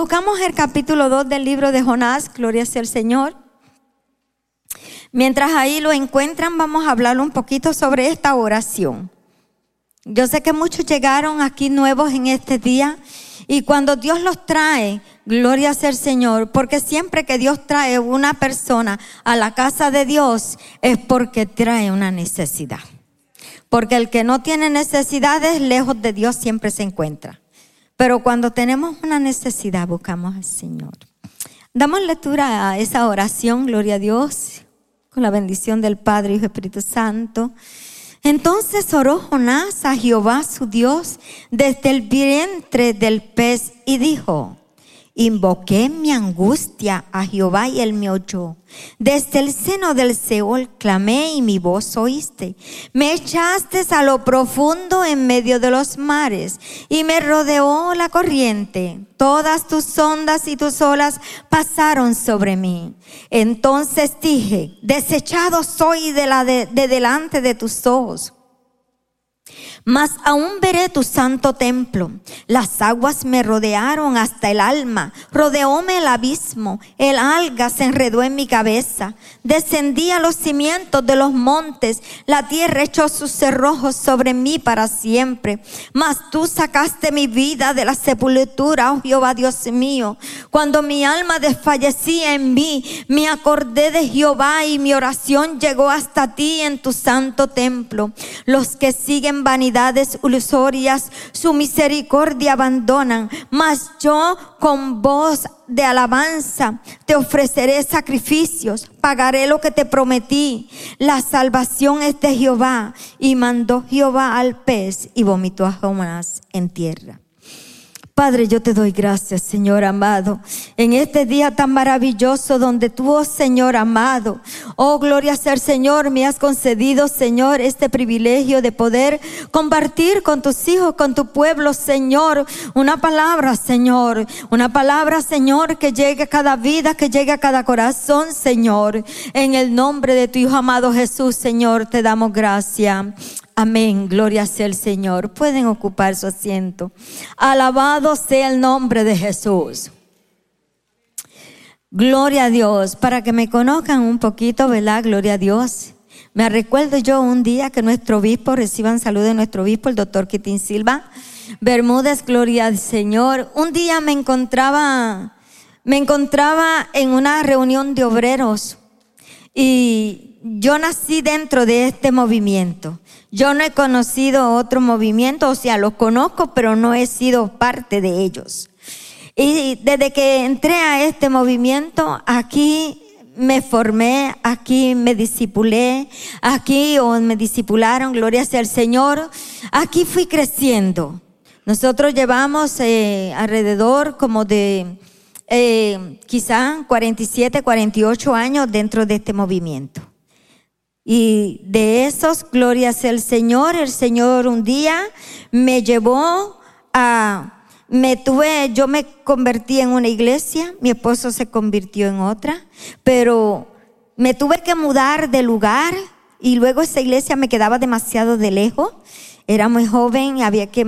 Buscamos el capítulo 2 del libro de Jonás, Gloria sea el Señor. Mientras ahí lo encuentran, vamos a hablar un poquito sobre esta oración. Yo sé que muchos llegaron aquí nuevos en este día y cuando Dios los trae, gloria sea el Señor, porque siempre que Dios trae una persona a la casa de Dios es porque trae una necesidad. Porque el que no tiene necesidades, lejos de Dios siempre se encuentra. Pero cuando tenemos una necesidad, buscamos al Señor. Damos lectura a esa oración, gloria a Dios, con la bendición del Padre, y Espíritu Santo. Entonces oró Jonás a Jehová su Dios desde el vientre del pez y dijo, Invoqué mi angustia a Jehová y él me oyó. Desde el seno del Seol clamé y mi voz oíste. Me echaste a lo profundo en medio de los mares y me rodeó la corriente. Todas tus ondas y tus olas pasaron sobre mí. Entonces dije, desechado soy de, la de delante de tus ojos mas aún veré tu santo templo. Las aguas me rodearon hasta el alma, rodeóme el abismo, el alga se enredó en mi cabeza. Descendí a los cimientos de los montes, la tierra echó sus cerrojos sobre mí para siempre. Mas tú sacaste mi vida de la sepultura, oh Jehová Dios mío. Cuando mi alma desfallecía en mí, me acordé de Jehová y mi oración llegó hasta ti en tu santo templo. Los que siguen vanidades ilusorias, su misericordia abandonan, mas yo con voz de alabanza te ofreceré sacrificios, pagaré lo que te prometí. La salvación es de Jehová. Y mandó Jehová al pez y vomitó a Jonás en tierra. Padre, yo te doy gracias, Señor amado, en este día tan maravilloso donde tú, oh Señor amado, oh gloria ser Señor, me has concedido, Señor, este privilegio de poder compartir con tus hijos, con tu pueblo, Señor, una palabra, Señor, una palabra, Señor, que llegue a cada vida, que llegue a cada corazón, Señor. En el nombre de tu Hijo amado Jesús, Señor, te damos gracias. Amén, gloria sea el Señor. Pueden ocupar su asiento. Alabado sea el nombre de Jesús. Gloria a Dios. Para que me conozcan un poquito, ¿verdad? Gloria a Dios. Me recuerdo yo un día que nuestro obispo, reciban salud de nuestro obispo, el doctor Quitín Silva. Bermúdez, gloria al Señor. Un día me encontraba, me encontraba en una reunión de obreros y yo nací dentro de este movimiento. Yo no he conocido otro movimiento, o sea, los conozco, pero no he sido parte de ellos. Y desde que entré a este movimiento, aquí me formé, aquí me disipulé, aquí me disipularon, gloria sea al Señor, aquí fui creciendo. Nosotros llevamos eh, alrededor como de eh, quizá 47, 48 años dentro de este movimiento. Y de esos, gloria sea el Señor. El Señor un día me llevó a, me tuve, yo me convertí en una iglesia, mi esposo se convirtió en otra, pero me tuve que mudar de lugar y luego esa iglesia me quedaba demasiado de lejos. Era muy joven, había que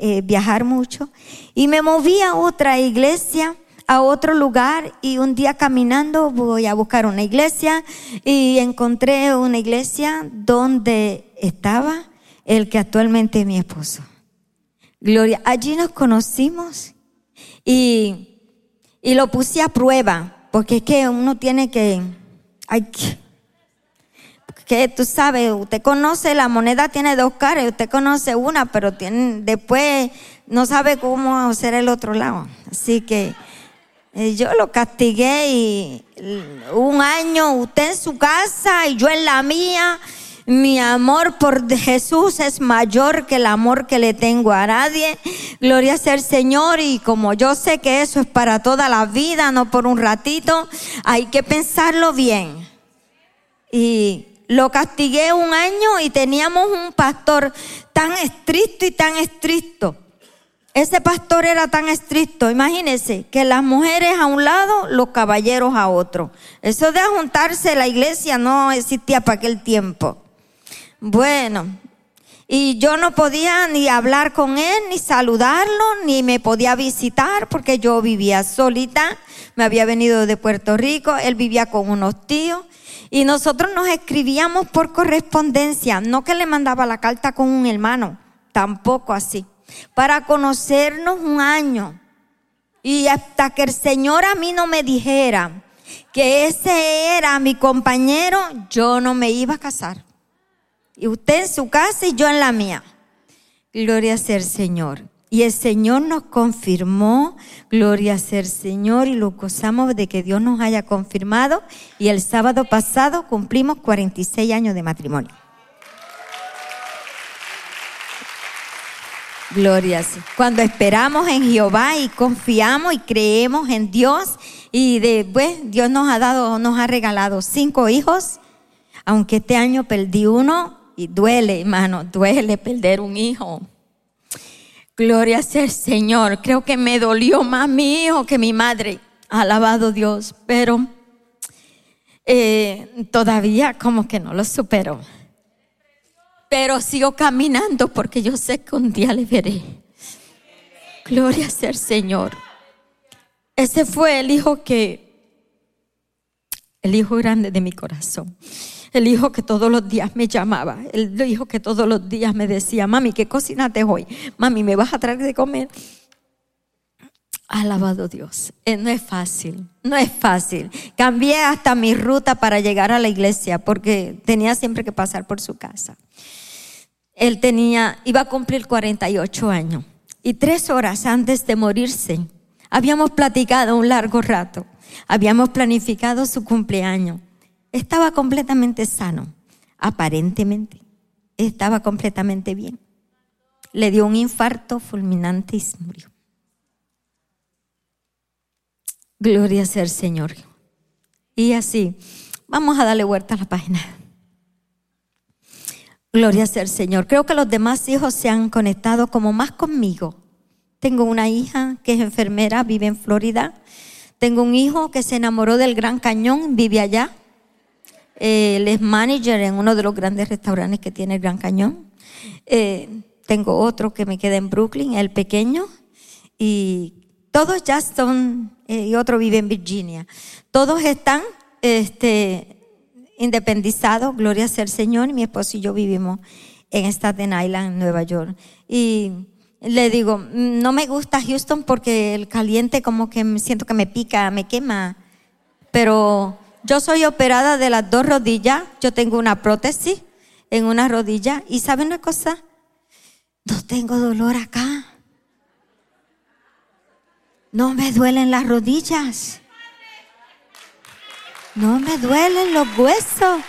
eh, viajar mucho. Y me moví a otra iglesia a otro lugar y un día caminando voy a buscar una iglesia y encontré una iglesia donde estaba el que actualmente es mi esposo. Gloria, allí nos conocimos y, y lo puse a prueba, porque es que uno tiene que, hay que, que tú sabes, usted conoce, la moneda tiene dos caras, usted conoce una, pero tiene, después no sabe cómo hacer el otro lado. Así que yo lo castigué y un año usted en su casa y yo en la mía. Mi amor por Jesús es mayor que el amor que le tengo a nadie. Gloria sea al Señor y como yo sé que eso es para toda la vida, no por un ratito, hay que pensarlo bien. Y lo castigué un año y teníamos un pastor tan estricto y tan estricto ese pastor era tan estricto, imagínense, que las mujeres a un lado, los caballeros a otro. Eso de juntarse la iglesia no existía para aquel tiempo. Bueno, Y yo no podía ni hablar con él, ni saludarlo, ni me podía visitar porque yo vivía solita. Me había venido de Puerto Rico, él vivía con unos tíos. Y nosotros nos escribíamos por correspondencia, no que le mandaba la carta con un hermano, tampoco así, para conocernos un año. Y hasta que el Señor a mí no me dijera que ese era mi compañero, yo no me iba a casar. Y usted en su casa y yo en la mía. Gloria sea el Señor. Y el Señor nos confirmó, gloria sea el Señor, y lo gozamos de que Dios nos haya confirmado. Y el sábado pasado cumplimos 46 años de matrimonio. Gloria. Cuando esperamos en Jehová y confiamos y creemos en Dios y después Dios nos ha dado, nos ha regalado cinco hijos, aunque este año perdí uno y duele, hermano, duele perder un hijo. Gloria sea el Señor. Creo que me dolió más mi hijo que mi madre. Alabado Dios, pero eh, todavía como que no lo supero. Pero sigo caminando porque yo sé que un día le veré. Gloria sea el Señor. Ese fue el hijo que, el hijo grande de mi corazón. El hijo que todos los días me llamaba. El hijo que todos los días me decía, mami, ¿qué cocinaste hoy? Mami, ¿me vas a traer de comer? Alabado Dios. Eh, no es fácil, no es fácil. Cambié hasta mi ruta para llegar a la iglesia porque tenía siempre que pasar por su casa él tenía, iba a cumplir 48 años. Y tres horas antes de morirse, habíamos platicado un largo rato. Habíamos planificado su cumpleaños. Estaba completamente sano, aparentemente. Estaba completamente bien. Le dio un infarto fulminante y murió. Gloria el Señor. Y así, vamos a darle vuelta a la página. Gloria sea el Señor. Creo que los demás hijos se han conectado como más conmigo. Tengo una hija que es enfermera, vive en Florida. Tengo un hijo que se enamoró del Gran Cañón, vive allá. él es manager en uno de los grandes restaurantes que tiene el Gran Cañón. Eh, tengo otro que me queda en Brooklyn, el pequeño. Y todos ya son, eh, y otro vive en Virginia. Todos están este, independizado, gloria sea el Señor, mi esposo y yo vivimos en Staten Island, Nueva York. Y le digo, no me gusta Houston porque el caliente como que siento que me pica, me quema, pero yo soy operada de las dos rodillas, yo tengo una prótesis en una rodilla y ¿sabe una cosa? No tengo dolor acá. No me duelen las rodillas. No me duelen los huesos.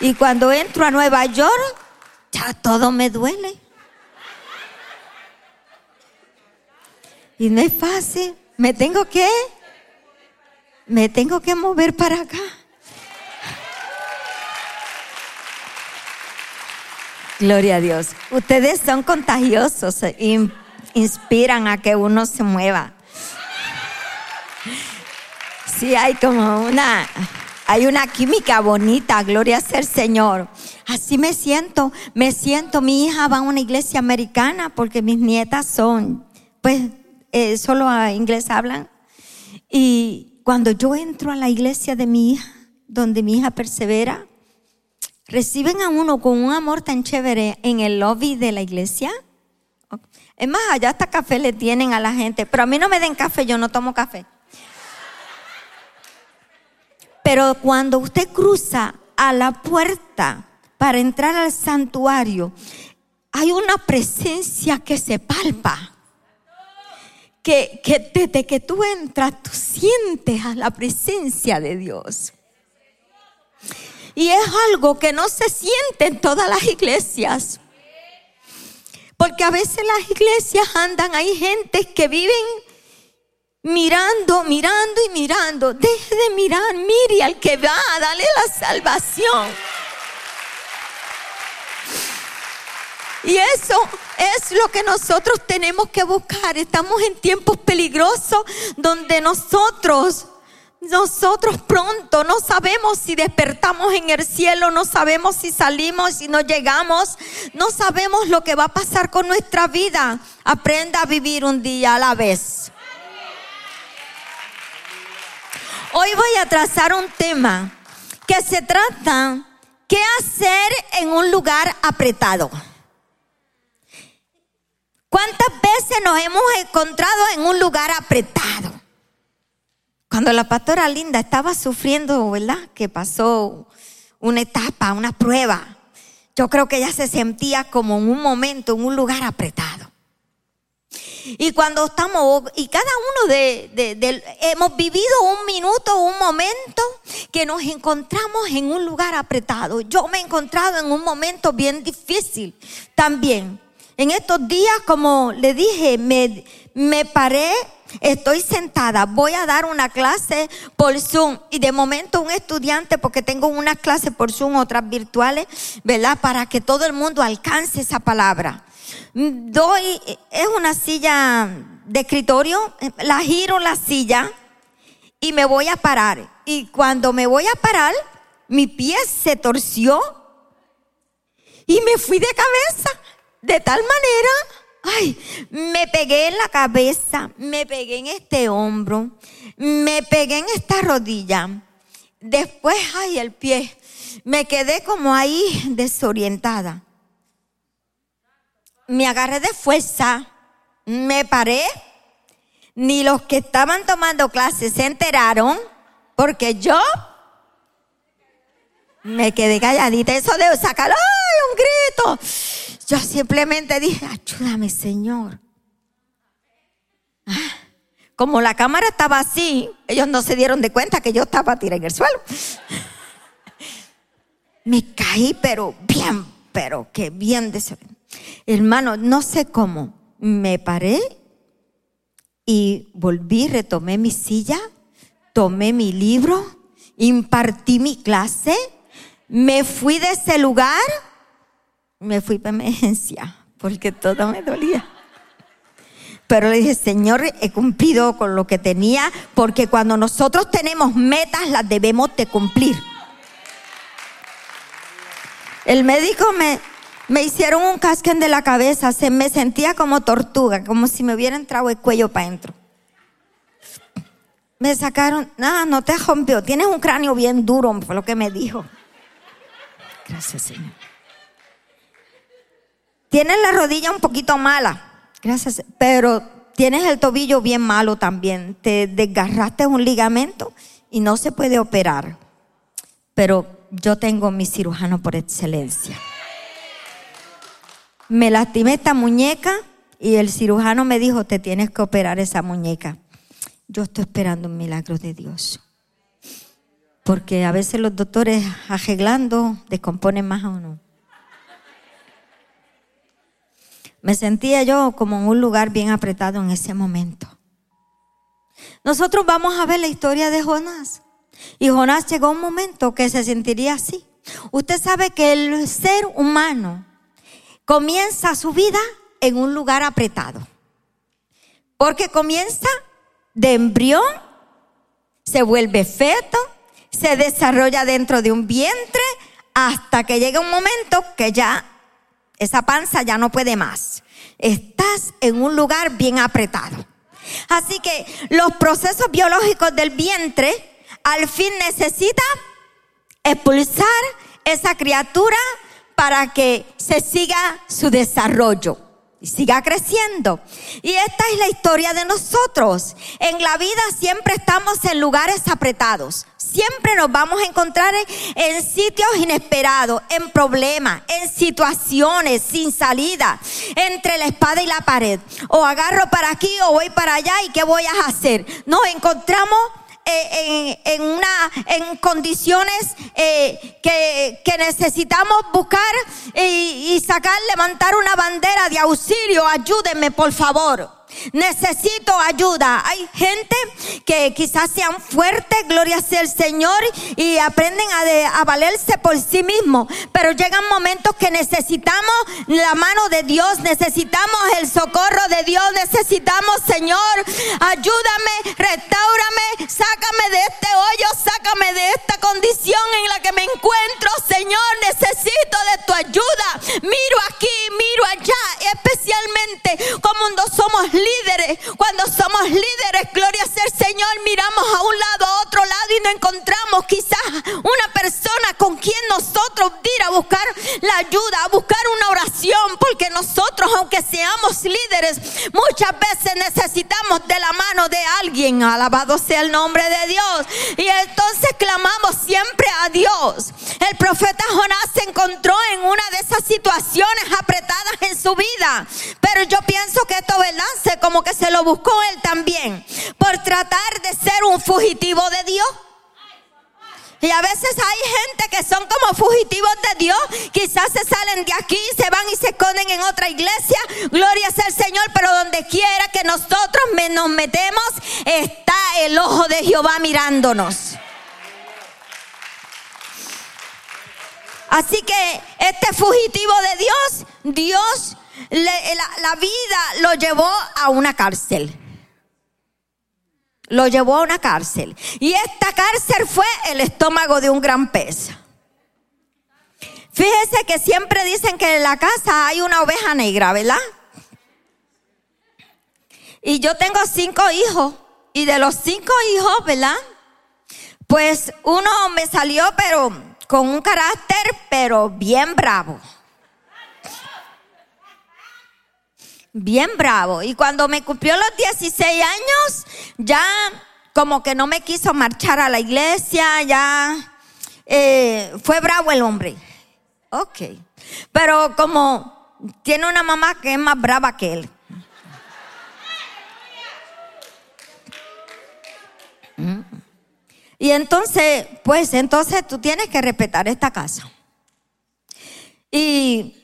Y cuando entro a Nueva York, ya todo me duele. Y no es fácil. Me tengo que, me tengo que mover para acá. Gloria a Dios. Ustedes son contagiosos, inspiran a que uno se mueva. Sí, hay como una, hay una química bonita, gloria sea Señor. Así me siento, me siento, mi hija va a una iglesia americana porque mis nietas son, pues, eh, solo a inglés hablan. Y cuando yo entro a la iglesia de mi hija, donde mi hija persevera, reciben a uno con un amor tan chévere en el lobby de la iglesia. Es más, allá hasta café le tienen a la gente, pero a mí no me den café, yo no tomo café. Pero cuando usted cruza a la puerta para entrar al santuario, hay una presencia que se palpa. Que, que desde que tú entras, tú sientes a la presencia de Dios. Y es algo que no se siente en todas las iglesias. Porque a veces las iglesias andan, hay gente que viven mirando, mirando y mirando. Deje de mirar, mire al que va, dale la salvación. Y eso es lo que nosotros tenemos que buscar. Estamos en tiempos peligrosos donde nosotros nosotros pronto no sabemos si despertamos en el cielo, no sabemos si salimos, si no llegamos, no sabemos lo que va a pasar con nuestra vida. Aprenda a vivir un día a la vez. Hoy voy a trazar un tema que se trata qué hacer en un lugar apretado. ¿Cuántas veces nos hemos encontrado en un lugar apretado? Cuando la pastora Linda estaba sufriendo, ¿verdad? Que pasó una etapa, una prueba. Yo creo que ella se sentía como en un momento, en un lugar apretado. Y cuando estamos, y cada uno de, hemos vivido un minuto, un momento que nos encontramos en un lugar apretado. Yo me he encontrado en un momento bien difícil también. En estos días, como le dije, me, me paré Estoy sentada, voy a dar una clase por Zoom y de momento un estudiante, porque tengo una clase por Zoom, otras virtuales, ¿verdad? Para que todo el mundo alcance esa palabra. Doy, es una silla de escritorio, la giro la silla y me voy a parar. Y cuando me voy a parar, mi pie se torció y me fui de cabeza de tal manera Ay, me pegué en la cabeza, me pegué en este hombro, me pegué en esta rodilla. Después, ay, el pie. Me quedé como ahí desorientada. Me agarré de fuerza, me paré. Ni los que estaban tomando clases se enteraron, porque yo me quedé calladita. Eso de sacar, ¡ay, un grito! Yo simplemente dije, ayúdame Señor. Ah, como la cámara estaba así, ellos no se dieron de cuenta que yo estaba tirada en el suelo. Me caí, pero bien, pero que bien. Hermano, no sé cómo. Me paré y volví, retomé mi silla, tomé mi libro, impartí mi clase, me fui de ese lugar me fui para emergencia porque todo me dolía. Pero le dije, Señor, he cumplido con lo que tenía, porque cuando nosotros tenemos metas, las debemos de cumplir. El médico me, me hicieron un casquen de la cabeza, se me sentía como tortuga, como si me hubiera entrado el cuello para adentro. Me sacaron, nada, no te rompió, tienes un cráneo bien duro, fue lo que me dijo. Gracias, Señor. Tienes la rodilla un poquito mala, gracias, pero tienes el tobillo bien malo también. Te desgarraste un ligamento y no se puede operar. Pero yo tengo mi cirujano por excelencia. Me lastimé esta muñeca y el cirujano me dijo, te tienes que operar esa muñeca. Yo estoy esperando un milagro de Dios. Porque a veces los doctores arreglando descomponen más a uno. Me sentía yo como en un lugar bien apretado en ese momento. Nosotros vamos a ver la historia de Jonás. Y Jonás llegó a un momento que se sentiría así. Usted sabe que el ser humano comienza su vida en un lugar apretado. Porque comienza de embrión, se vuelve feto, se desarrolla dentro de un vientre hasta que llega un momento que ya esa panza ya no puede más. Estás en un lugar bien apretado. Así que los procesos biológicos del vientre al fin necesitan expulsar esa criatura para que se siga su desarrollo y siga creciendo. Y esta es la historia de nosotros. En la vida siempre estamos en lugares apretados. Siempre nos vamos a encontrar en, sitios inesperados, en problemas, en situaciones sin salida, entre la espada y la pared. O agarro para aquí o voy para allá y ¿qué voy a hacer? Nos encontramos eh, en, una, en condiciones eh, que, que, necesitamos buscar y, y sacar, levantar una bandera de auxilio. Ayúdenme, por favor. Necesito ayuda. Hay gente que quizás sean fuertes, gloria sea el Señor, y aprenden a, valerse por sí mismos. Pero llegan momentos que necesitamos la mano de Dios, necesitamos el socorro de Dios, necesitamos, Señor, ayúdame, restaurame, sácame de este hoyo, sácame de esta condición en la que me encuentro, Señor, necesito de tu ayuda. Miro aquí, miro allá, especialmente cuando somos líderes, cuando somos líderes, gloria sea el Señor, miramos a un lado, a otro lado y no encontramos quizás una persona con quien nosotros ir a buscar la ayuda, a buscar una oración, porque nosotros, aunque seamos líderes, muchas veces necesitamos de la mano de alguien, alabado sea el nombre de Dios, y entonces clamamos siempre a Dios. El profeta Jonás se encontró en una de esas situaciones apretadas en su vida, pero yo pienso que esto, ¿verdad? Como que se lo buscó él también, por tratar de ser un fugitivo de Dios. Y a veces hay gente que son como fugitivos de Dios. Quizás se salen de aquí, se van y se esconden en otra iglesia. Gloria sea el Señor. Pero donde quiera que nosotros nos metemos, está el ojo de Jehová mirándonos. Así que este fugitivo de Dios, Dios, la vida lo llevó a una cárcel lo llevó a una cárcel. Y esta cárcel fue el estómago de un gran pez. Fíjese que siempre dicen que en la casa hay una oveja negra, ¿verdad? Y yo tengo cinco hijos. Y de los cinco hijos, ¿verdad? Pues uno me salió, pero con un carácter, pero bien bravo. Bien bravo. Y cuando me cumplió los 16 años, ya como que no me quiso marchar a la iglesia, ya eh, fue bravo el hombre. Ok. Pero como tiene una mamá que es más brava que él. Y entonces, pues entonces tú tienes que respetar esta casa. Y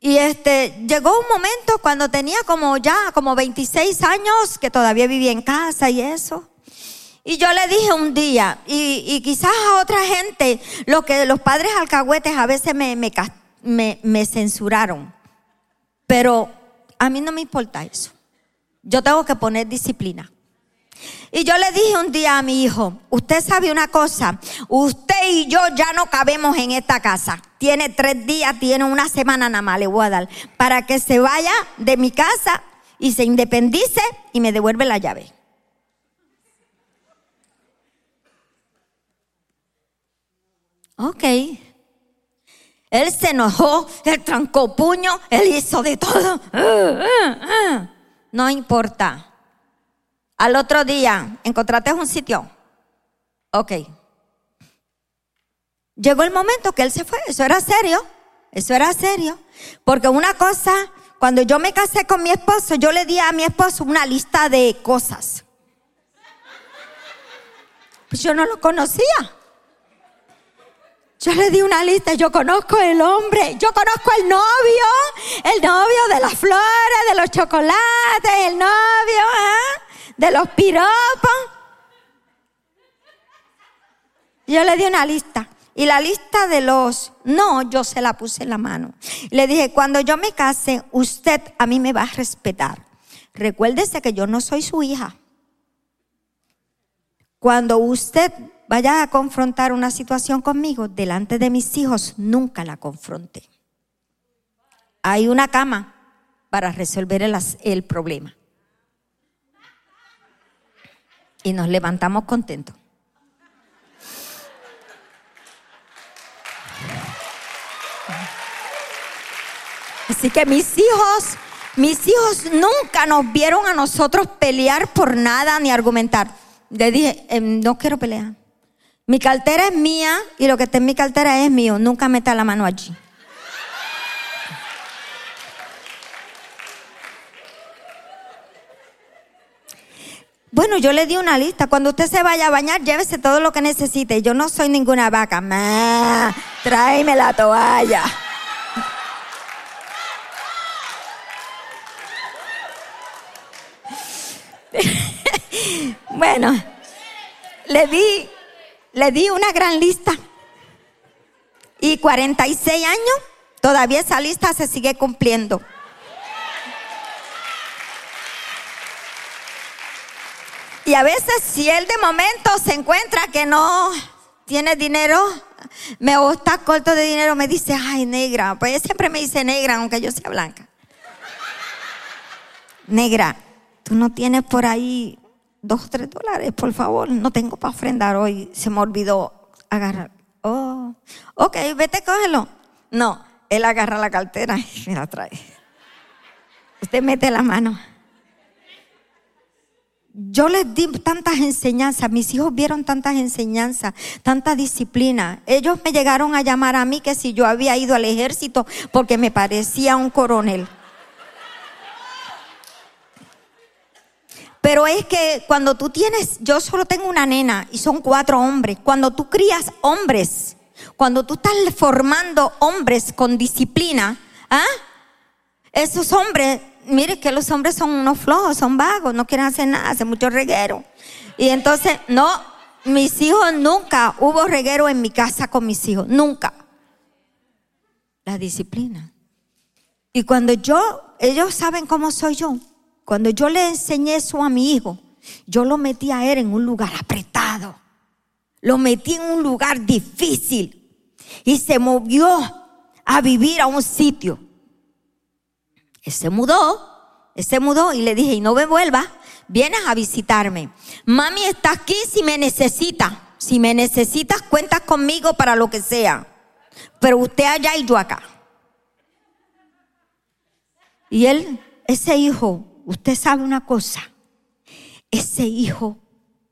y este, llegó un momento cuando tenía como ya, como 26 años, que todavía vivía en casa y eso. Y yo le dije un día, y, quizás a otra gente, lo que los padres alcahuetes a veces me, me, me censuraron. Pero a mí no me importa eso. Yo tengo que poner disciplina. Y yo le dije un día a mi hijo, usted sabe una cosa, usted y yo ya no cabemos en esta casa. Tiene tres días, tiene una semana nada más, le voy a dar, para que se vaya de mi casa y se independice y me devuelve la llave. Ok. Él se enojó, él trancó puño, él hizo de todo. No importa. Al otro día, ¿encontraste un sitio? Ok. Llegó el momento que él se fue. Eso era serio. Eso era serio. Porque una cosa, cuando yo me casé con mi esposo, yo le di a mi esposo una lista de cosas. Pues yo no lo conocía. Yo le di una lista, yo conozco el hombre, yo conozco el novio, el novio de las flores, de los chocolates, el novio, ¿eh? De los piropos. Yo le di una lista. Y la lista de los no, yo se la puse en la mano. Le dije, cuando yo me case, usted a mí me va a respetar. Recuérdese que yo no soy su hija. Cuando usted vaya a confrontar una situación conmigo, delante de mis hijos, nunca la confronte. Hay una cama para resolver el, el problema. Y nos levantamos contentos. Así que mis hijos, mis hijos nunca nos vieron a nosotros pelear por nada ni argumentar. Le dije, em, no quiero pelear. Mi cartera es mía y lo que está en mi cartera es mío. Nunca meta la mano allí. Bueno, yo le di una lista. Cuando usted se vaya a bañar, llévese todo lo que necesite. Yo no soy ninguna vaca. Ma, tráeme la toalla. Bueno, le di, le di una gran lista. Y 46 años, todavía esa lista se sigue cumpliendo. Y a veces si él de momento se encuentra que no tiene dinero, me está corto de dinero, me dice, ay negra, pues siempre me dice negra, aunque yo sea blanca. Negra, tú no tienes por ahí dos o tres dólares, por favor, no tengo para ofrendar hoy, se me olvidó agarrar. Oh, ok, vete, cógelo. No, él agarra la cartera y me la trae. Usted mete la mano. Yo les di tantas enseñanzas, mis hijos vieron tantas enseñanzas, tanta disciplina. Ellos me llegaron a llamar a mí que si yo había ido al ejército porque me parecía un coronel. Pero es que cuando tú tienes, yo solo tengo una nena y son cuatro hombres. Cuando tú crías hombres, cuando tú estás formando hombres con disciplina, ¿ah? Esos hombres mire que los hombres son unos flojos, son vagos, no quieren hacer nada, hacen mucho reguero. Y entonces, no, mis hijos nunca hubo reguero en mi casa con mis hijos, nunca. La disciplina. Y cuando yo, ellos saben cómo soy yo, cuando yo le enseñé eso a mi hijo, yo lo metí a él en un lugar apretado, lo metí en un lugar difícil y se movió a vivir a un sitio se mudó, se mudó y le dije, y no me vuelvas, vienes a visitarme. Mami está aquí si me necesita. Si me necesitas, cuentas conmigo para lo que sea. Pero usted allá y yo acá. Y él, ese hijo, usted sabe una cosa, ese hijo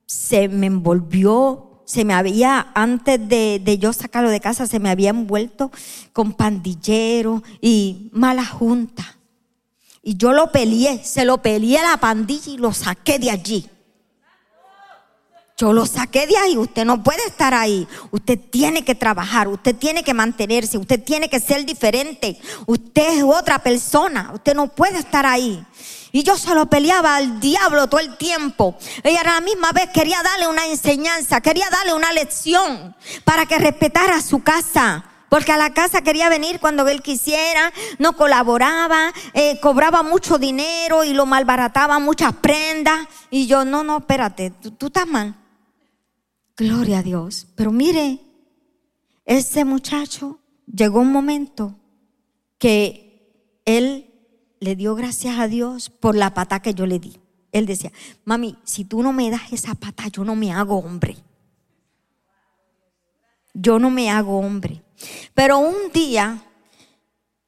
se me envolvió, se me había, antes de, de, yo sacarlo de casa, se me había envuelto con pandilleros y mala junta. Y yo lo peleé, se lo peleé a la pandilla y lo saqué de allí. Yo lo saqué de ahí, usted no puede estar ahí. Usted tiene que trabajar, usted tiene que mantenerse, usted tiene que ser diferente. Usted es otra persona, usted no puede estar ahí. Y yo se lo peleaba al diablo todo el tiempo. Y a la misma vez quería darle una enseñanza, quería darle una lección para que respetara su casa. Porque a la casa quería venir cuando él quisiera, no colaboraba, eh, cobraba mucho dinero y lo malbarataba muchas prendas. Y yo, no, no, espérate, tú, tú estás mal. Gloria a Dios. Pero mire, ese muchacho llegó un momento que él le dio gracias a Dios por la pata que yo le di. Él decía, mami, si tú no me das esa pata, yo no me hago hombre. Yo no me hago hombre. Pero un día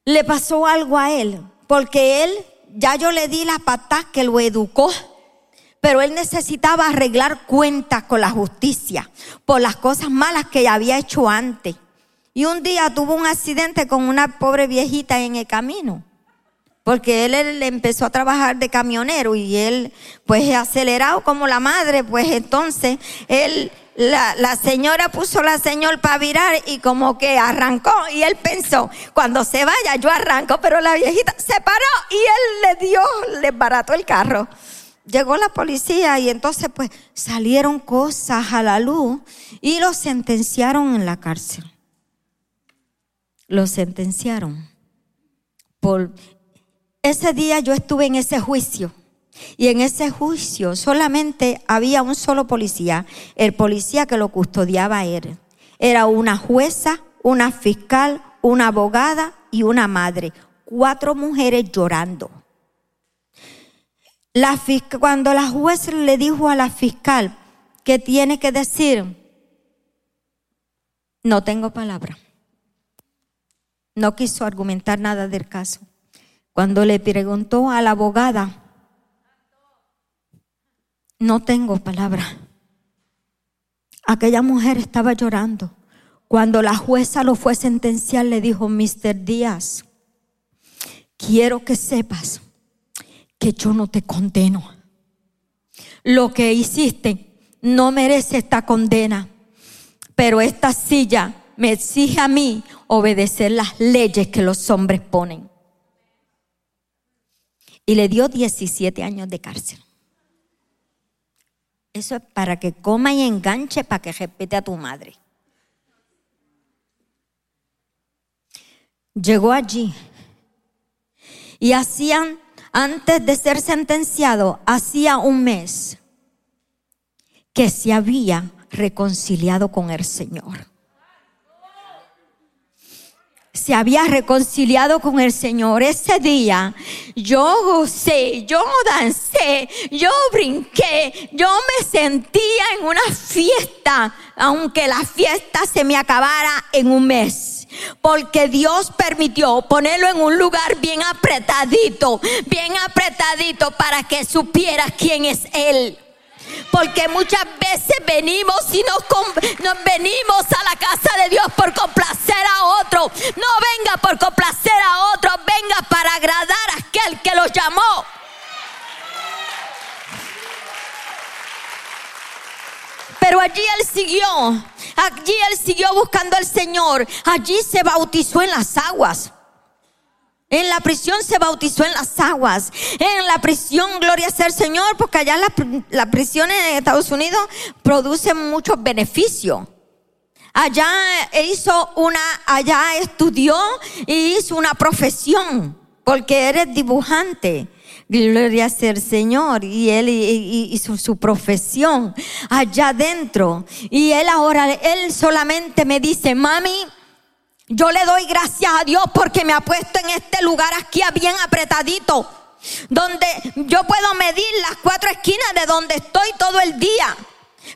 le pasó algo a él, porque él, ya yo le di la pata que lo educó, pero él necesitaba arreglar cuentas con la justicia por las cosas malas que había hecho antes. Y un día tuvo un accidente con una pobre viejita en el camino. Porque él, él, empezó a trabajar de camionero y él, pues acelerado como la madre, pues entonces él la, señora puso la señal para virar y como que arrancó y él pensó, cuando se vaya yo arranco, pero la viejita se paró y él le dio, le barató el carro. Llegó la policía y entonces pues salieron cosas a la luz y lo sentenciaron en la cárcel. Lo sentenciaron. Por ese día yo estuve en ese juicio. Y en ese juicio solamente había un solo policía, el policía que lo custodiaba a él. Era una jueza, una fiscal, una abogada y una madre. Cuatro mujeres llorando. Cuando la jueza le dijo a la fiscal que tiene que decir, no tengo palabra. No quiso argumentar nada del caso. Cuando le preguntó a la abogada, no tengo palabra. Aquella mujer estaba llorando. Cuando la jueza lo fue a sentenciar, le dijo, Mr. Díaz, quiero que sepas que yo no te condeno. Lo que hiciste no merece esta condena, pero esta silla me exige a mí obedecer las leyes que los hombres ponen. Y le dio 17 años de cárcel. Eso es para que coma y enganche para que respete a tu madre. Llegó allí y hacían, antes de ser sentenciado, hacía un mes que se había reconciliado con el Señor se había reconciliado con el Señor. Ese día yo gocé, yo dancé, yo brinqué, yo me sentía en una fiesta, aunque la fiesta se me acabara en un mes. Porque Dios permitió ponerlo en un lugar bien apretadito, bien apretadito para que supiera quién es Él. Porque muchas veces venimos y nos, venimos a la casa de Dios por complacer a otro. No venga por complacer a otro, venga para agradar a aquel que los llamó. Pero allí él siguió, allí él siguió buscando al Señor, allí se bautizó en las aguas. En la prisión se bautizó en las aguas. En la prisión, gloria sea al Señor, porque allá las la prisiones en Estados Unidos producen muchos beneficios. Allá hizo una, allá estudió y hizo una profesión, porque eres dibujante. Gloria sea el Señor. Y él hizo su profesión allá adentro. Y él ahora, él solamente me dice, mami, yo le doy gracias a Dios porque me ha puesto en este lugar aquí bien apretadito, donde yo puedo medir las cuatro esquinas de donde estoy todo el día.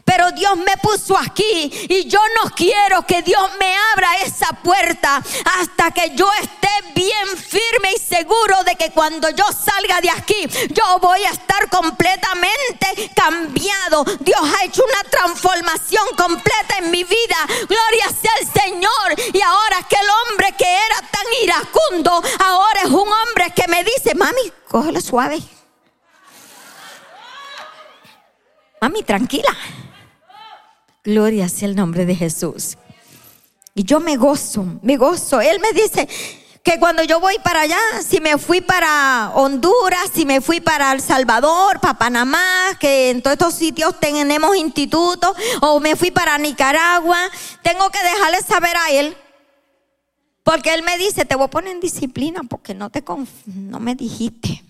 Pero Dios me puso aquí y yo no quiero que Dios me abra esa puerta hasta que yo esté bien firme y seguro de que cuando yo salga de aquí yo voy a estar completamente cambiado. Dios ha hecho una transformación completa en mi vida. Gloria sea el Señor. Y ahora aquel hombre que era tan iracundo, ahora es un hombre que me dice, mami, cógelo suave. Mami, tranquila. Gloria sea el nombre de Jesús. Y yo me gozo, me gozo. Él me dice que cuando yo voy para allá, si me fui para Honduras, si me fui para El Salvador, para Panamá, que en todos estos sitios tenemos institutos, o me fui para Nicaragua, tengo que dejarle saber a él. Porque él me dice, te voy a poner en disciplina porque no, te no me dijiste.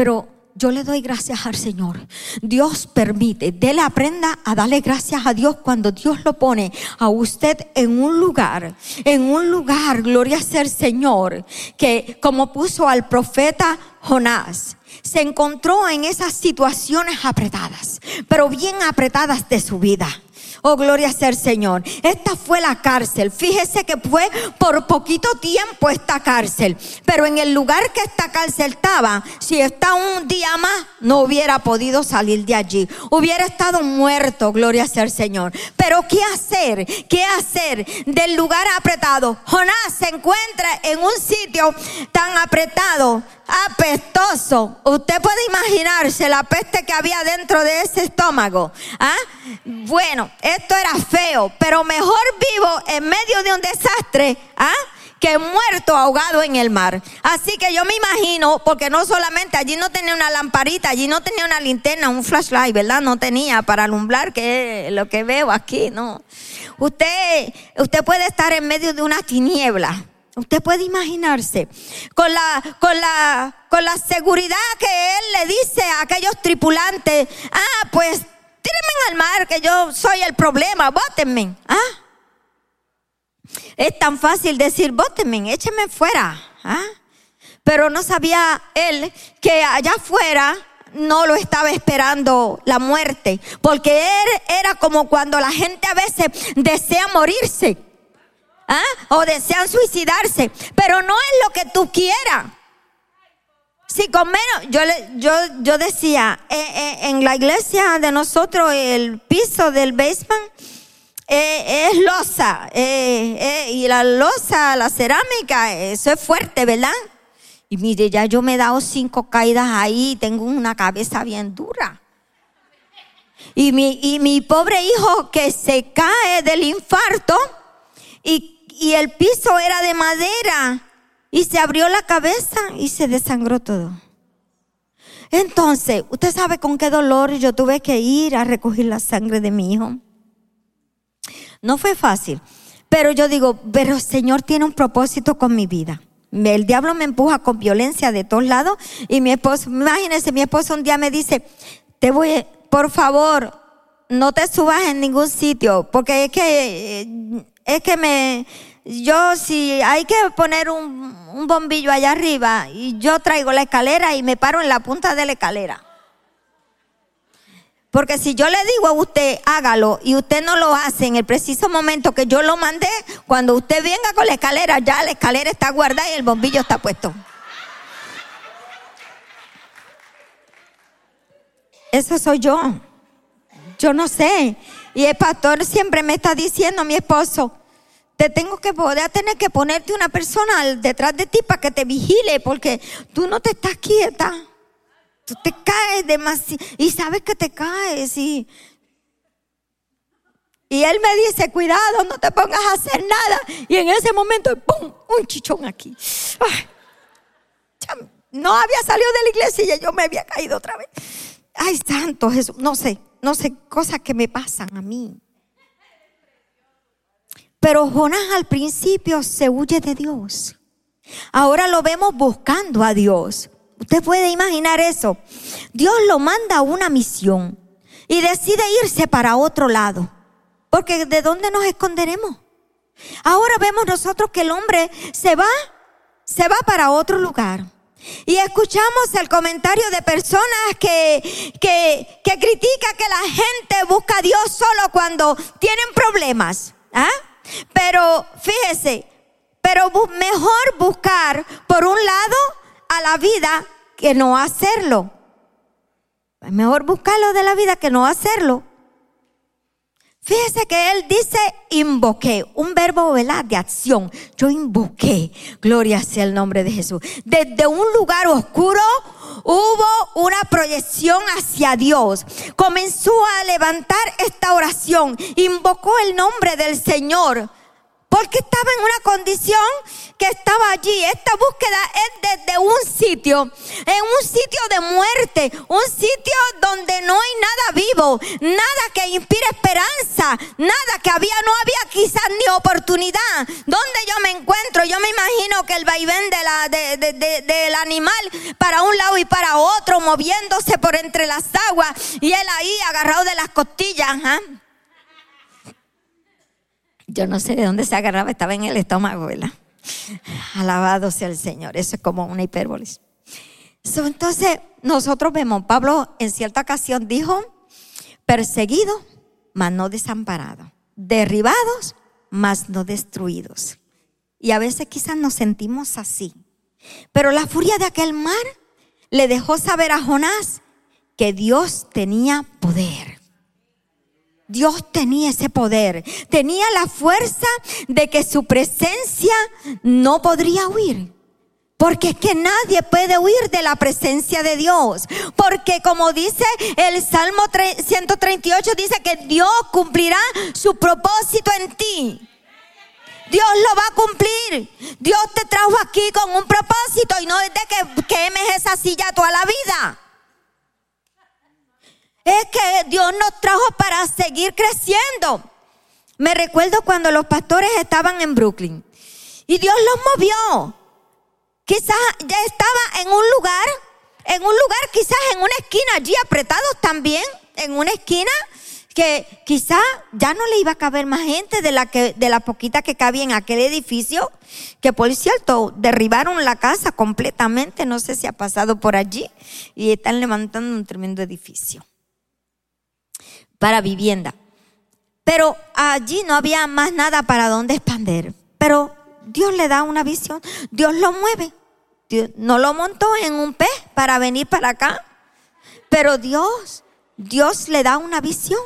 Pero yo le doy gracias al Señor. Dios permite, déle aprenda a darle gracias a Dios cuando Dios lo pone a usted en un lugar, en un lugar, gloria sea el Señor, que como puso al profeta Jonás, se encontró en esas situaciones apretadas, pero bien apretadas de su vida. Oh, gloria sea el Señor. Esta fue la cárcel. Fíjese que fue por poquito tiempo esta cárcel. Pero en el lugar que esta cárcel estaba, si está un día más, no hubiera podido salir de allí. Hubiera estado muerto, gloria sea el Señor. Pero ¿qué hacer? ¿Qué hacer del lugar apretado? Jonás se encuentra en un sitio tan apretado apestoso. Usted puede imaginarse la peste que había dentro de ese estómago. ¿Ah? Bueno, esto era feo, pero mejor vivo en medio de un desastre. ¿Ah? que muerto ahogado en el mar. Así que yo me imagino, porque no solamente allí no tenía una lamparita, allí no tenía una linterna, un flashlight, ¿verdad? No tenía para alumbrar, que lo que veo aquí, ¿no? Usted, usted puede estar en medio de una tiniebla Usted puede imaginarse con la, con la, con la seguridad que él le dice a aquellos tripulantes, ah, pues tírenme al mar que yo soy el problema, bótenme. Ah, es tan fácil decir, bótenme, échenme fuera. ¿Ah? Pero no sabía él que allá afuera no lo estaba esperando la muerte, porque él era como cuando la gente a veces desea morirse. ¿Ah? o desean suicidarse, pero no es lo que tú quieras. Si con menos, yo, yo, yo decía, eh, eh, en la iglesia de nosotros el piso del basement eh, es losa, y la losa, la cerámica, eso es fuerte, ¿verdad? Y mire, ya yo me he dado cinco caídas ahí, tengo una cabeza bien dura. Y mi, y mi pobre hijo que se cae del infarto y y el piso era de madera y se abrió la cabeza y se desangró todo. Entonces, usted sabe con qué dolor yo tuve que ir a recoger la sangre de mi hijo. No fue fácil, pero yo digo, pero el Señor tiene un propósito con mi vida. El diablo me empuja con violencia de todos lados y mi esposo, imagínense, mi esposo un día me dice, te voy, por favor, no te subas en ningún sitio, porque es que, es que me, yo si hay que poner un, bombillo allá arriba y yo traigo la escalera y me paro en la punta de la escalera. Porque si yo le digo a usted, hágalo, y usted no lo hace en el preciso momento que yo lo mandé, cuando usted venga con la escalera, ya la escalera está guardada y el bombillo está puesto. Eso soy yo. Yo no sé. Y el pastor siempre me está diciendo, mi esposo, te tengo que poder tener que ponerte una persona detrás de ti para que te vigile, porque tú no te estás quieta tú te caes demasiado y sabes que te caes y, y él me dice, cuidado, no te pongas a hacer nada. Y en ese momento, ¡pum! Un chichón aquí. no había salido de la iglesia y yo me había caído otra vez. Ay, santo Jesús. No sé, no sé, cosas que me pasan a mí. Pero Jonás al principio se huye de Dios. Ahora lo vemos buscando a Dios. Usted puede imaginar eso. Dios lo manda a una misión y decide irse para otro lado. Porque ¿de dónde nos esconderemos? Ahora vemos nosotros que el hombre se va, se va para otro lugar. Y escuchamos el comentario de personas que, que, que critica que la gente busca a Dios solo cuando tienen problemas. ¿ah? Pero fíjese, pero mejor buscar por un lado a la vida que no hacerlo. Es mejor buscarlo de la vida que no hacerlo. Fíjese que él dice invoqué, un verbo ¿verdad? de acción. Yo invoqué, gloria sea el nombre de Jesús. Desde un lugar oscuro hubo una proyección hacia Dios. Comenzó a levantar esta oración, invocó el nombre del Señor. Porque estaba en una condición que estaba allí. Esta búsqueda es desde un sitio, en un sitio de muerte, un sitio donde no hay nada vivo, nada que inspire esperanza, nada que había, no había quizás ni oportunidad. Donde yo me encuentro, yo me imagino que el vaivén de la, del animal para un lado y para otro, moviéndose por entre las aguas, y él ahí agarrado de las costillas. ¿ah? Yo no sé de dónde se agarraba, estaba en el estómago, ¿verdad? Alabado sea el Señor, eso es como una hipérbolis. entonces, nosotros vemos, Pablo en cierta ocasión dijo, perseguido, mas no desamparado, derribados, mas no destruidos. Y a veces quizás nos sentimos así. Pero la furia de aquel mar le dejó saber a Jonás que Dios tenía poder. Dios tenía ese poder, tenía la fuerza de que su presencia no podría huir. Porque es que nadie puede huir de la presencia de Dios. Porque como dice el Salmo 138, dice que Dios cumplirá su propósito en ti. Dios lo va a cumplir. Dios te trajo aquí con un propósito y no desde que quemes esa silla toda la vida. Es que Dios nos trajo para seguir creciendo. Me recuerdo cuando los pastores estaban en Brooklyn y Dios los movió. Quizás ya estaba en un lugar, en un lugar quizás en una esquina allí apretados también, en una esquina que quizás ya no le iba a caber más gente de la que de la poquita que cabía en aquel edificio, que por cierto derribaron la casa completamente, no sé si ha pasado por allí y están levantando un tremendo edificio para vivienda. Pero allí no había más nada para donde expandir. Pero Dios le da una visión, Dios lo mueve. Dios no lo montó en un pez para venir para acá. Pero Dios, Dios le da una visión.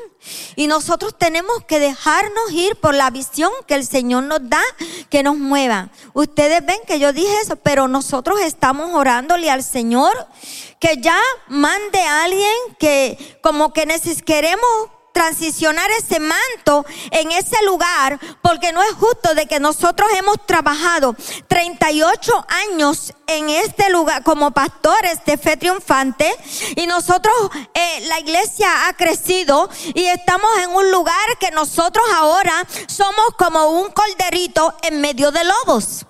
Y nosotros tenemos que dejarnos ir por la visión que el Señor nos da, que nos mueva. Ustedes ven que yo dije eso, pero nosotros estamos orándole al Señor que ya mande a alguien que como que queremos transicionar ese manto en ese lugar, porque no es justo de que nosotros hemos trabajado 38 años en este lugar como pastores de fe triunfante y nosotros, eh, la iglesia ha crecido y estamos en un lugar que nosotros ahora somos como un colderito en medio de lobos.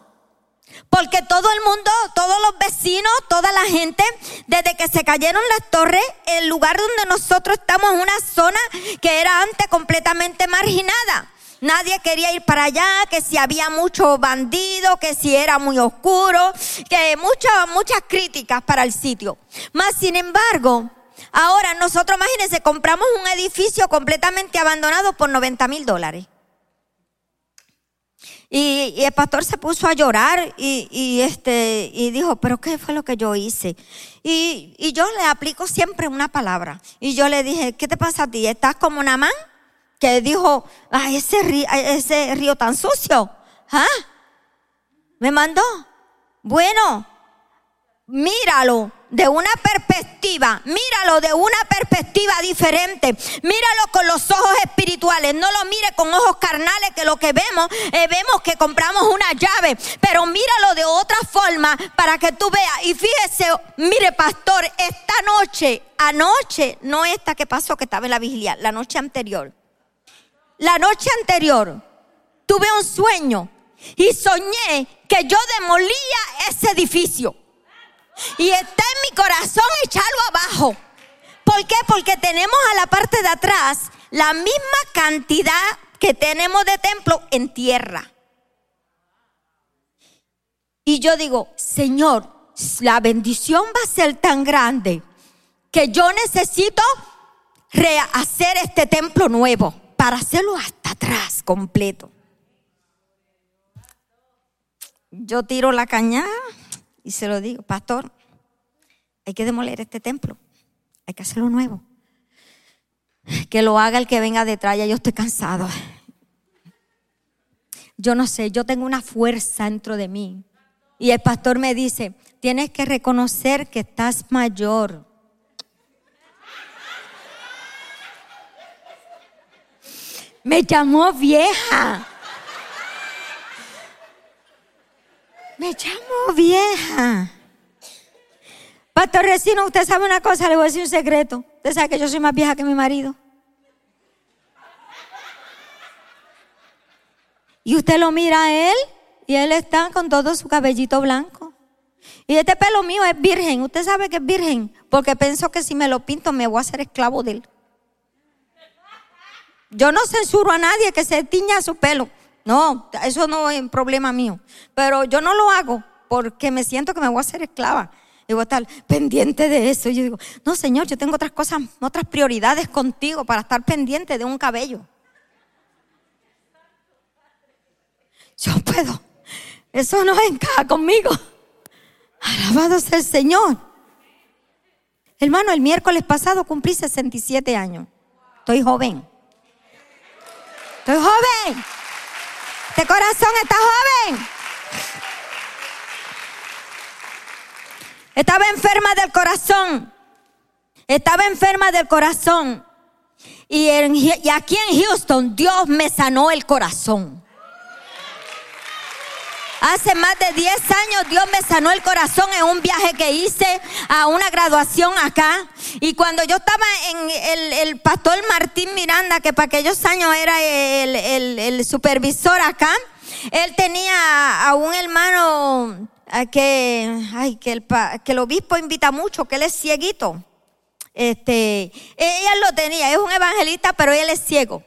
Porque todo el mundo, todos los vecinos, toda la gente, desde que se cayeron las torres, el lugar donde nosotros estamos es una zona que era antes completamente marginada. Nadie quería ir para allá, que si había mucho bandido, que si era muy oscuro, que muchas, muchas críticas para el sitio. Más sin embargo, ahora nosotros, imagínense, compramos un edificio completamente abandonado por 90 mil dólares. Y, el pastor se puso a llorar y, este, y dijo, pero ¿qué fue lo que yo hice? Y, yo le aplico siempre una palabra. Y yo le dije, ¿qué te pasa a ti? ¿Estás como una man que dijo, ay, ese río, ese río tan sucio? ¿Ah? ¿Me mandó? Bueno, míralo de una perspectiva, míralo de una perspectiva diferente, míralo con los ojos espirituales, no lo mire con ojos carnales que lo que vemos, eh, vemos que compramos una llave, pero míralo de otra forma para que tú veas. Y fíjese, mire pastor, esta noche, anoche, no esta que pasó que estaba en la vigilia, la noche anterior, la noche anterior, tuve un sueño y soñé que yo demolía ese edificio. Y está en mi corazón echarlo abajo. ¿Por qué? Porque tenemos a la parte de atrás la misma cantidad que tenemos de templo en tierra. Y yo digo, Señor, la bendición va a ser tan grande que yo necesito rehacer este templo nuevo para hacerlo hasta atrás completo. Yo tiro la cañada y se lo digo, pastor, hay que demoler este templo, hay que hacerlo nuevo. Que lo haga el que venga detrás, ya yo estoy cansado. Yo no sé, yo tengo una fuerza dentro de mí. Y el pastor me dice, tienes que reconocer que estás mayor. Me llamó vieja. Me llamo vieja. Pastor Recino, usted sabe una cosa, le voy a decir un secreto. Usted sabe que yo soy más vieja que mi marido. Y usted lo mira a él y él está con todo su cabellito blanco. Y este pelo mío es virgen. Usted sabe que es virgen porque pienso que si me lo pinto me voy a hacer esclavo de él. Yo no censuro a nadie que se tiña su pelo. No, eso no es problema mío. Pero yo no lo hago porque me siento que me voy a hacer esclava. Y voy a estar pendiente de eso. Y yo digo, no, Señor, yo tengo otras cosas, otras prioridades contigo para estar pendiente de un cabello. Yo puedo. Eso no encaja conmigo. Alabado sea el Señor. Hermano, el miércoles pasado cumplí 67 años. Estoy joven. Estoy joven. Este corazón está joven. Estaba enferma del corazón. Estaba enferma del corazón. Y, y, aquí en Houston Dios me sanó el corazón. Hace más de 10 años Dios me sanó el corazón en un viaje que hice a una graduación acá. Y cuando yo estaba en el, el pastor Martín Miranda, que para aquellos años era el, el, el supervisor acá, él tenía a un hermano que, ay, que, el, que el obispo invita mucho, que él es cieguito. Este, ella lo tenía, es un evangelista, pero él es ciego.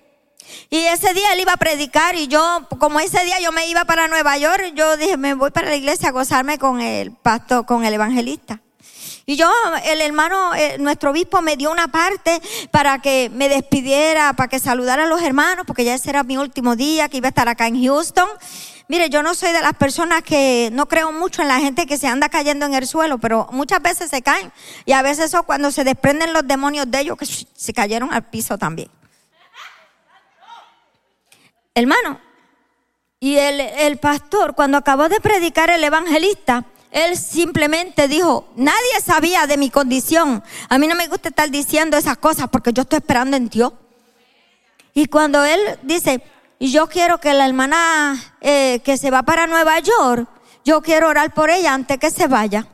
Y ese día él iba a predicar y yo, como ese día yo me iba para Nueva York, yo dije, me voy para la iglesia a gozarme con el pastor, con el evangelista. Y yo, el hermano, eh, nuestro obispo me dio una parte para que me despidiera, para que saludara a los hermanos, porque ya ese era mi último día, que iba a estar acá en Houston. Mire, yo no soy de las personas que no creo mucho en la gente que se anda cayendo en el suelo, pero muchas veces se caen. Y a veces eso cuando se desprenden los demonios de ellos, que se cayeron al piso también. Hermano, y el, el pastor, cuando acabó de predicar el evangelista, él simplemente dijo, nadie sabía de mi condición. A mí no me gusta estar diciendo esas cosas porque yo estoy esperando en Dios. Y cuando él dice, yo quiero que la hermana eh, que se va para Nueva York, yo quiero orar por ella antes que se vaya.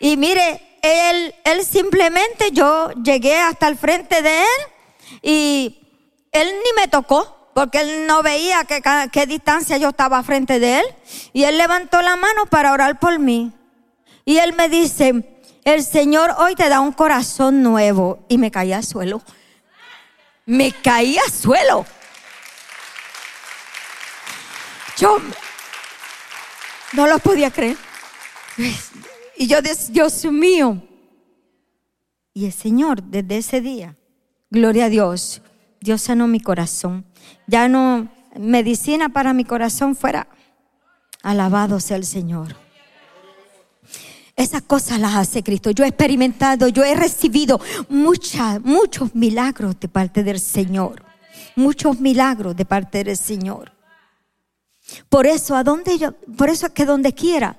Y mire, él, él simplemente, yo llegué hasta el frente de él y él ni me tocó porque él no veía qué, distancia yo estaba frente de él. Y él levantó la mano para orar por mí. Y él me dice, el Señor hoy te da un corazón nuevo. Y me caí al suelo me caí al suelo. Yo no lo podía creer. Y yo, Dios mío. Y el Señor, desde ese día, gloria a Dios, Dios sanó mi corazón. Ya no, medicina para mi corazón fuera. Alabado sea el Señor. Esas cosas las hace Cristo. Yo he experimentado, yo he recibido muchas, muchos milagros de parte del Señor. Muchos milagros de parte del Señor. Por eso, a donde yo, por eso es que donde quiera,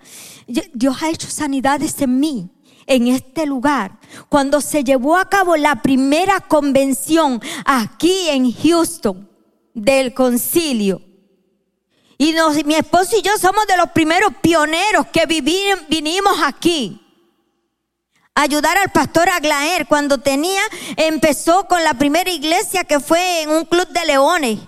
Dios ha hecho sanidades en mí, en este lugar. Cuando se llevó a cabo la primera convención aquí en Houston del concilio, y mi esposo y yo somos de los primeros pioneros que vinimos aquí. Ayudar al pastor Aglaer cuando tenía, empezó con la primera iglesia que fue en un club de leones.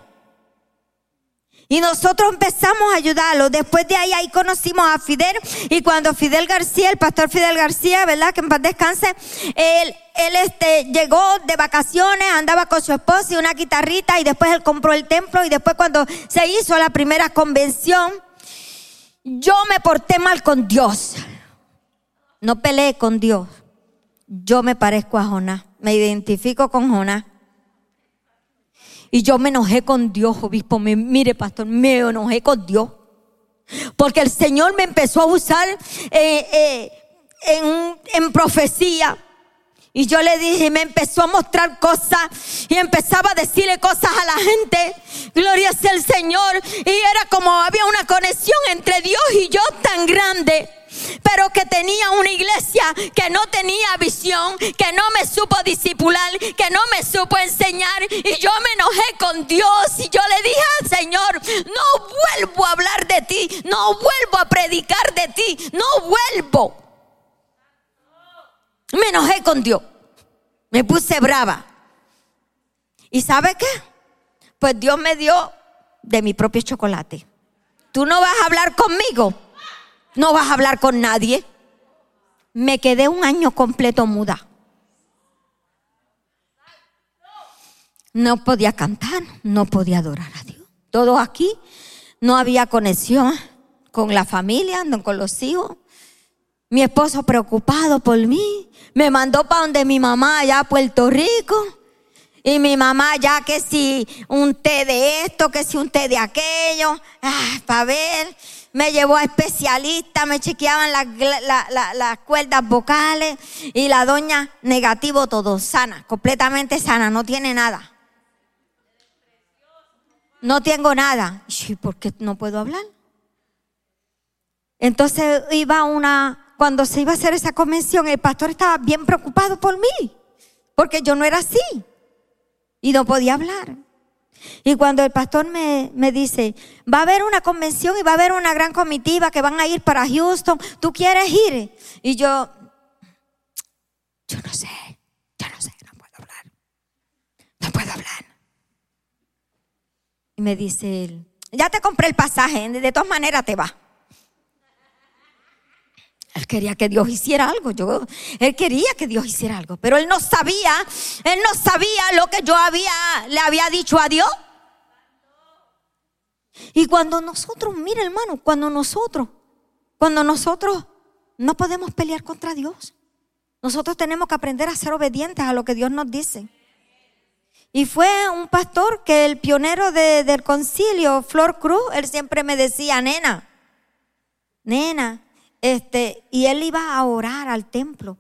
Y nosotros empezamos a ayudarlo. Después de ahí, ahí conocimos a Fidel. Y cuando Fidel García, el pastor Fidel García, ¿verdad? Que en paz descanse, él, él este, llegó de vacaciones, andaba con su esposa y una guitarrita. Y después él compró el templo. Y después, cuando se hizo la primera convención, yo me porté mal con Dios. No peleé con Dios. Yo me parezco a Jonás. Me identifico con Jonás. Y yo me enojé con Dios, obispo. mire, pastor, me enojé con Dios. Porque el Señor me empezó a usar eh, eh, en, en profecía. Y yo le dije, me empezó a mostrar cosas y empezaba a decirle cosas a la gente. Gloria sea el Señor. Y era como había una conexión entre Dios y yo tan grande pero que tenía una iglesia que no tenía visión, que no me supo disipular, que no me supo enseñar. Y yo me enojé con Dios y yo le dije al Señor, no vuelvo a hablar de ti, no vuelvo a predicar de ti, no vuelvo. Me enojé con Dios, me puse brava. ¿Y sabe qué? Pues Dios me dio de mi propio chocolate. Tú no vas a hablar conmigo no vas a hablar con nadie. Me quedé un año completo muda. No podía cantar, no podía adorar a Dios. Todo aquí no había conexión con la familia, con los hijos. Mi esposo preocupado por mí, me mandó para donde mi mamá allá a Puerto Rico. Y mi mamá ya que si un té de esto, que si un té de aquello, ah, para ver me llevó a especialistas, me chequeaban las, cuerdas vocales y la doña negativo todo, sana, completamente sana, no tiene nada. No tengo nada. ¿Y por qué no puedo hablar? Entonces iba una, cuando se iba a hacer esa convención, el pastor estaba bien preocupado por mí, porque yo no era así y no podía hablar. Y cuando el pastor me, dice, va a haber una convención y va a haber una gran comitiva que van a ir para Houston, ¿tú quieres ir? Y yo, yo no sé, yo no sé, no puedo hablar, no puedo hablar. Y me dice él, ya te compré el pasaje, de todas maneras te va. Él quería que Dios hiciera algo. Yo, él quería que Dios hiciera algo. Pero él no sabía, él no sabía lo que yo había, le había dicho a Dios. Y cuando nosotros, mire hermano, cuando nosotros, cuando nosotros no podemos pelear contra Dios, nosotros tenemos que aprender a ser obedientes a lo que Dios nos dice. Y fue un pastor que el pionero del concilio, Flor Cruz, él siempre me decía, nena, nena, este, y él iba a orar al templo.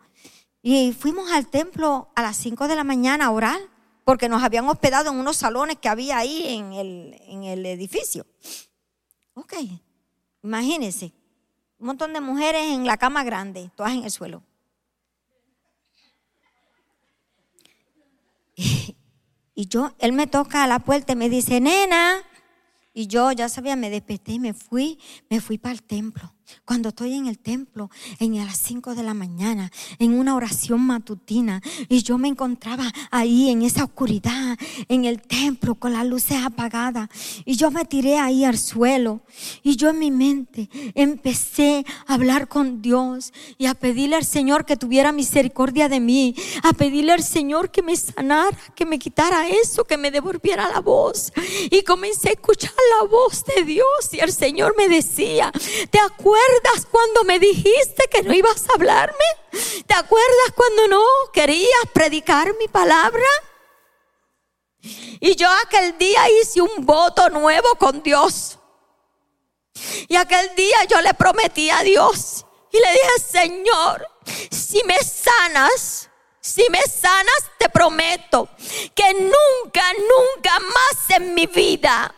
Y fuimos al templo a las 5 de la mañana a orar, porque nos habían hospedado en unos salones que había ahí en el, en el edificio. Ok, imagínense, un montón de mujeres en la cama grande, todas en el suelo. Y yo, él me toca a la puerta y me dice, nena. Y yo ya sabía, me desperté y me fui, me fui para el templo. Cuando estoy en el templo, en las 5 de la mañana, en una oración matutina, y yo me encontraba ahí en esa oscuridad, en el templo, con las luces apagadas, y yo me tiré ahí al suelo, y yo en mi mente empecé a hablar con Dios y a pedirle al Señor que tuviera misericordia de mí, a pedirle al Señor que me sanara, que me quitara eso, que me devolviera la voz. Y comencé a escuchar la voz de Dios, y el Señor me decía, ¿te acuerdas? Acuerdas cuando me dijiste que no ibas a hablarme? ¿Te acuerdas cuando no querías predicar mi palabra? Y yo aquel día hice un voto nuevo con Dios. Y aquel día yo le prometí a Dios y le dije, Señor, si me sanas, si me sanas, te prometo que nunca, nunca más en mi vida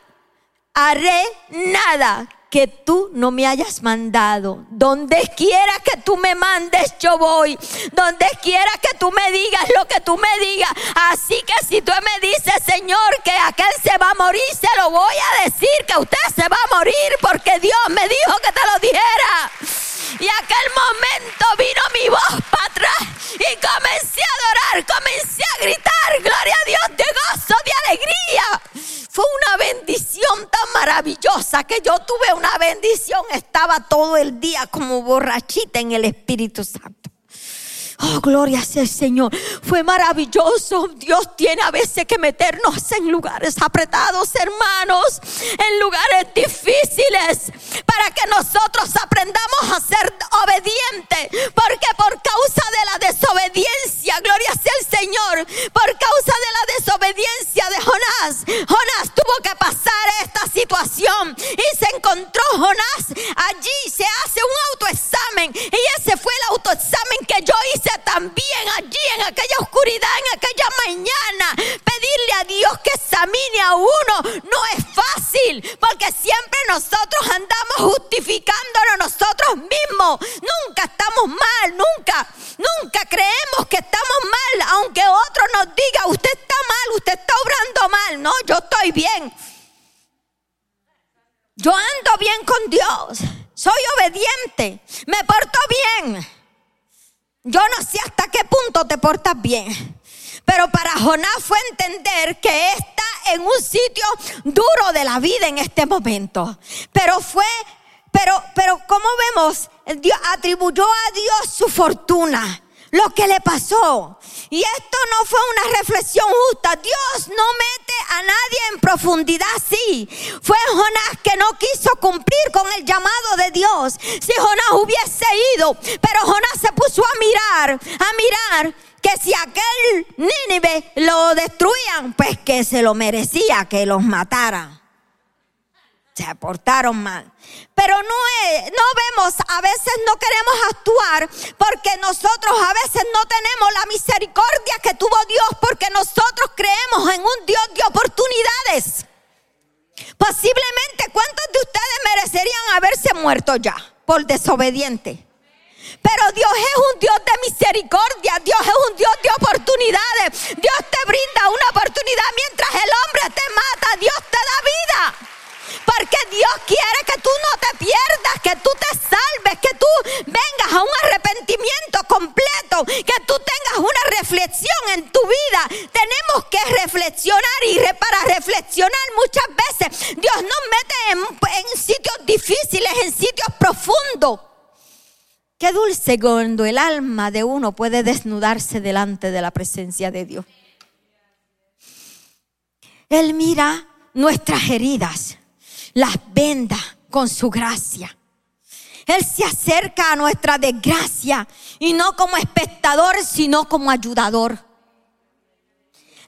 haré nada que tú no me hayas mandado. Donde quiera que tú me mandes, yo voy. Donde quiera que tú me digas lo que tú me digas. Así que si tú me dices, Señor, que aquel se va a morir, se lo voy a decir que usted se va a morir porque Dios me dijo que te lo dijera. Y aquel momento vino mi voz para atrás y comencé a adorar, comencé a gritar, gloria a Dios, de gozo, de alegría. Fue una bendición tan maravillosa que yo tuve una bendición. Estaba todo el día como borrachita en el Espíritu Santo. Oh, gloria sea el Señor. Fue maravilloso. Dios tiene a veces que meternos en lugares apretados, hermanos, en lugares difíciles, para que nosotros aprendamos a ser obedientes. Porque por causa de la desobediencia, gloria sea el Señor, por causa de la desobediencia de Jonás, Jonás tuvo que pasar esta situación y se encontró Jonás allí, se hace en aquella mañana. Pedirle a Dios que examine a uno no es fácil, porque siempre nosotros andamos justificándonos nosotros mismos. Nunca estamos mal, nunca, nunca creemos que estamos mal, aunque otro nos diga, usted está mal, usted está obrando mal. No, yo estoy bien. Yo ando bien con Dios. Soy obediente. Me porto bien. Yo no sé hasta qué punto te portas bien. Pero para Jonás fue entender que está en un sitio duro de la vida en este momento. Pero fue, pero, pero como vemos, Dios atribuyó a Dios su fortuna lo que le pasó. Y esto no fue una reflexión justa. Dios no mete a nadie en profundidad así. Fue Jonás que no quiso cumplir con el llamado de Dios. Si Jonás hubiese ido, pero Jonás se puso a mirar, a mirar que si aquel Nínive lo destruían, pues que se lo merecía que los matara se portaron mal. Pero no, es, no vemos, a veces no queremos actuar porque nosotros a veces no tenemos la misericordia que tuvo Dios porque nosotros creemos en un Dios de oportunidades. Posiblemente, ¿cuántos de ustedes merecerían haberse muerto ya por desobediente? Pero Dios es un Dios de misericordia, Dios es un Dios de oportunidades. Dios te brinda una oportunidad mientras el hombre te mata, Dios te da vida. Porque Dios quiere que tú no te pierdas, que tú te salves, que tú vengas a un arrepentimiento completo, que tú tengas una reflexión en tu vida. Tenemos que reflexionar y para reflexionar muchas veces Dios nos mete en, en sitios difíciles, en sitios profundos. Qué dulce cuando el alma de uno puede desnudarse delante de la presencia de Dios. Él mira nuestras heridas las venda con su gracia. Él se acerca a nuestra desgracia y no como espectador, sino como ayudador.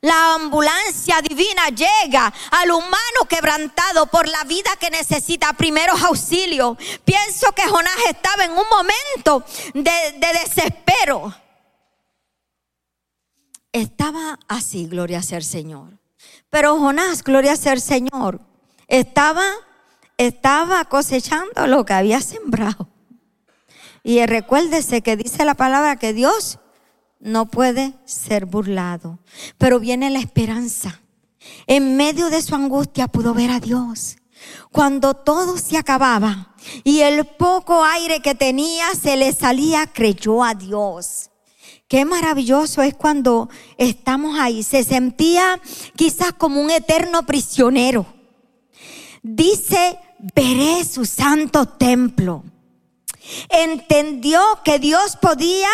La ambulancia divina llega al humano quebrantado por la vida que necesita primeros auxilios. Pienso que Jonás estaba en un momento de, de desespero. Estaba así, gloria sea el Señor. Pero Jonás, gloria sea el Señor, estaba, estaba cosechando lo que había sembrado. Y recuérdese que dice la palabra que Dios no puede ser burlado. Pero viene la esperanza. En medio de su angustia pudo ver a Dios. Cuando todo se acababa y el poco aire que tenía se le salía, creyó a Dios. Qué maravilloso es cuando estamos ahí. Se sentía quizás como un eterno prisionero. Dice, veré su santo templo. Entendió que Dios podía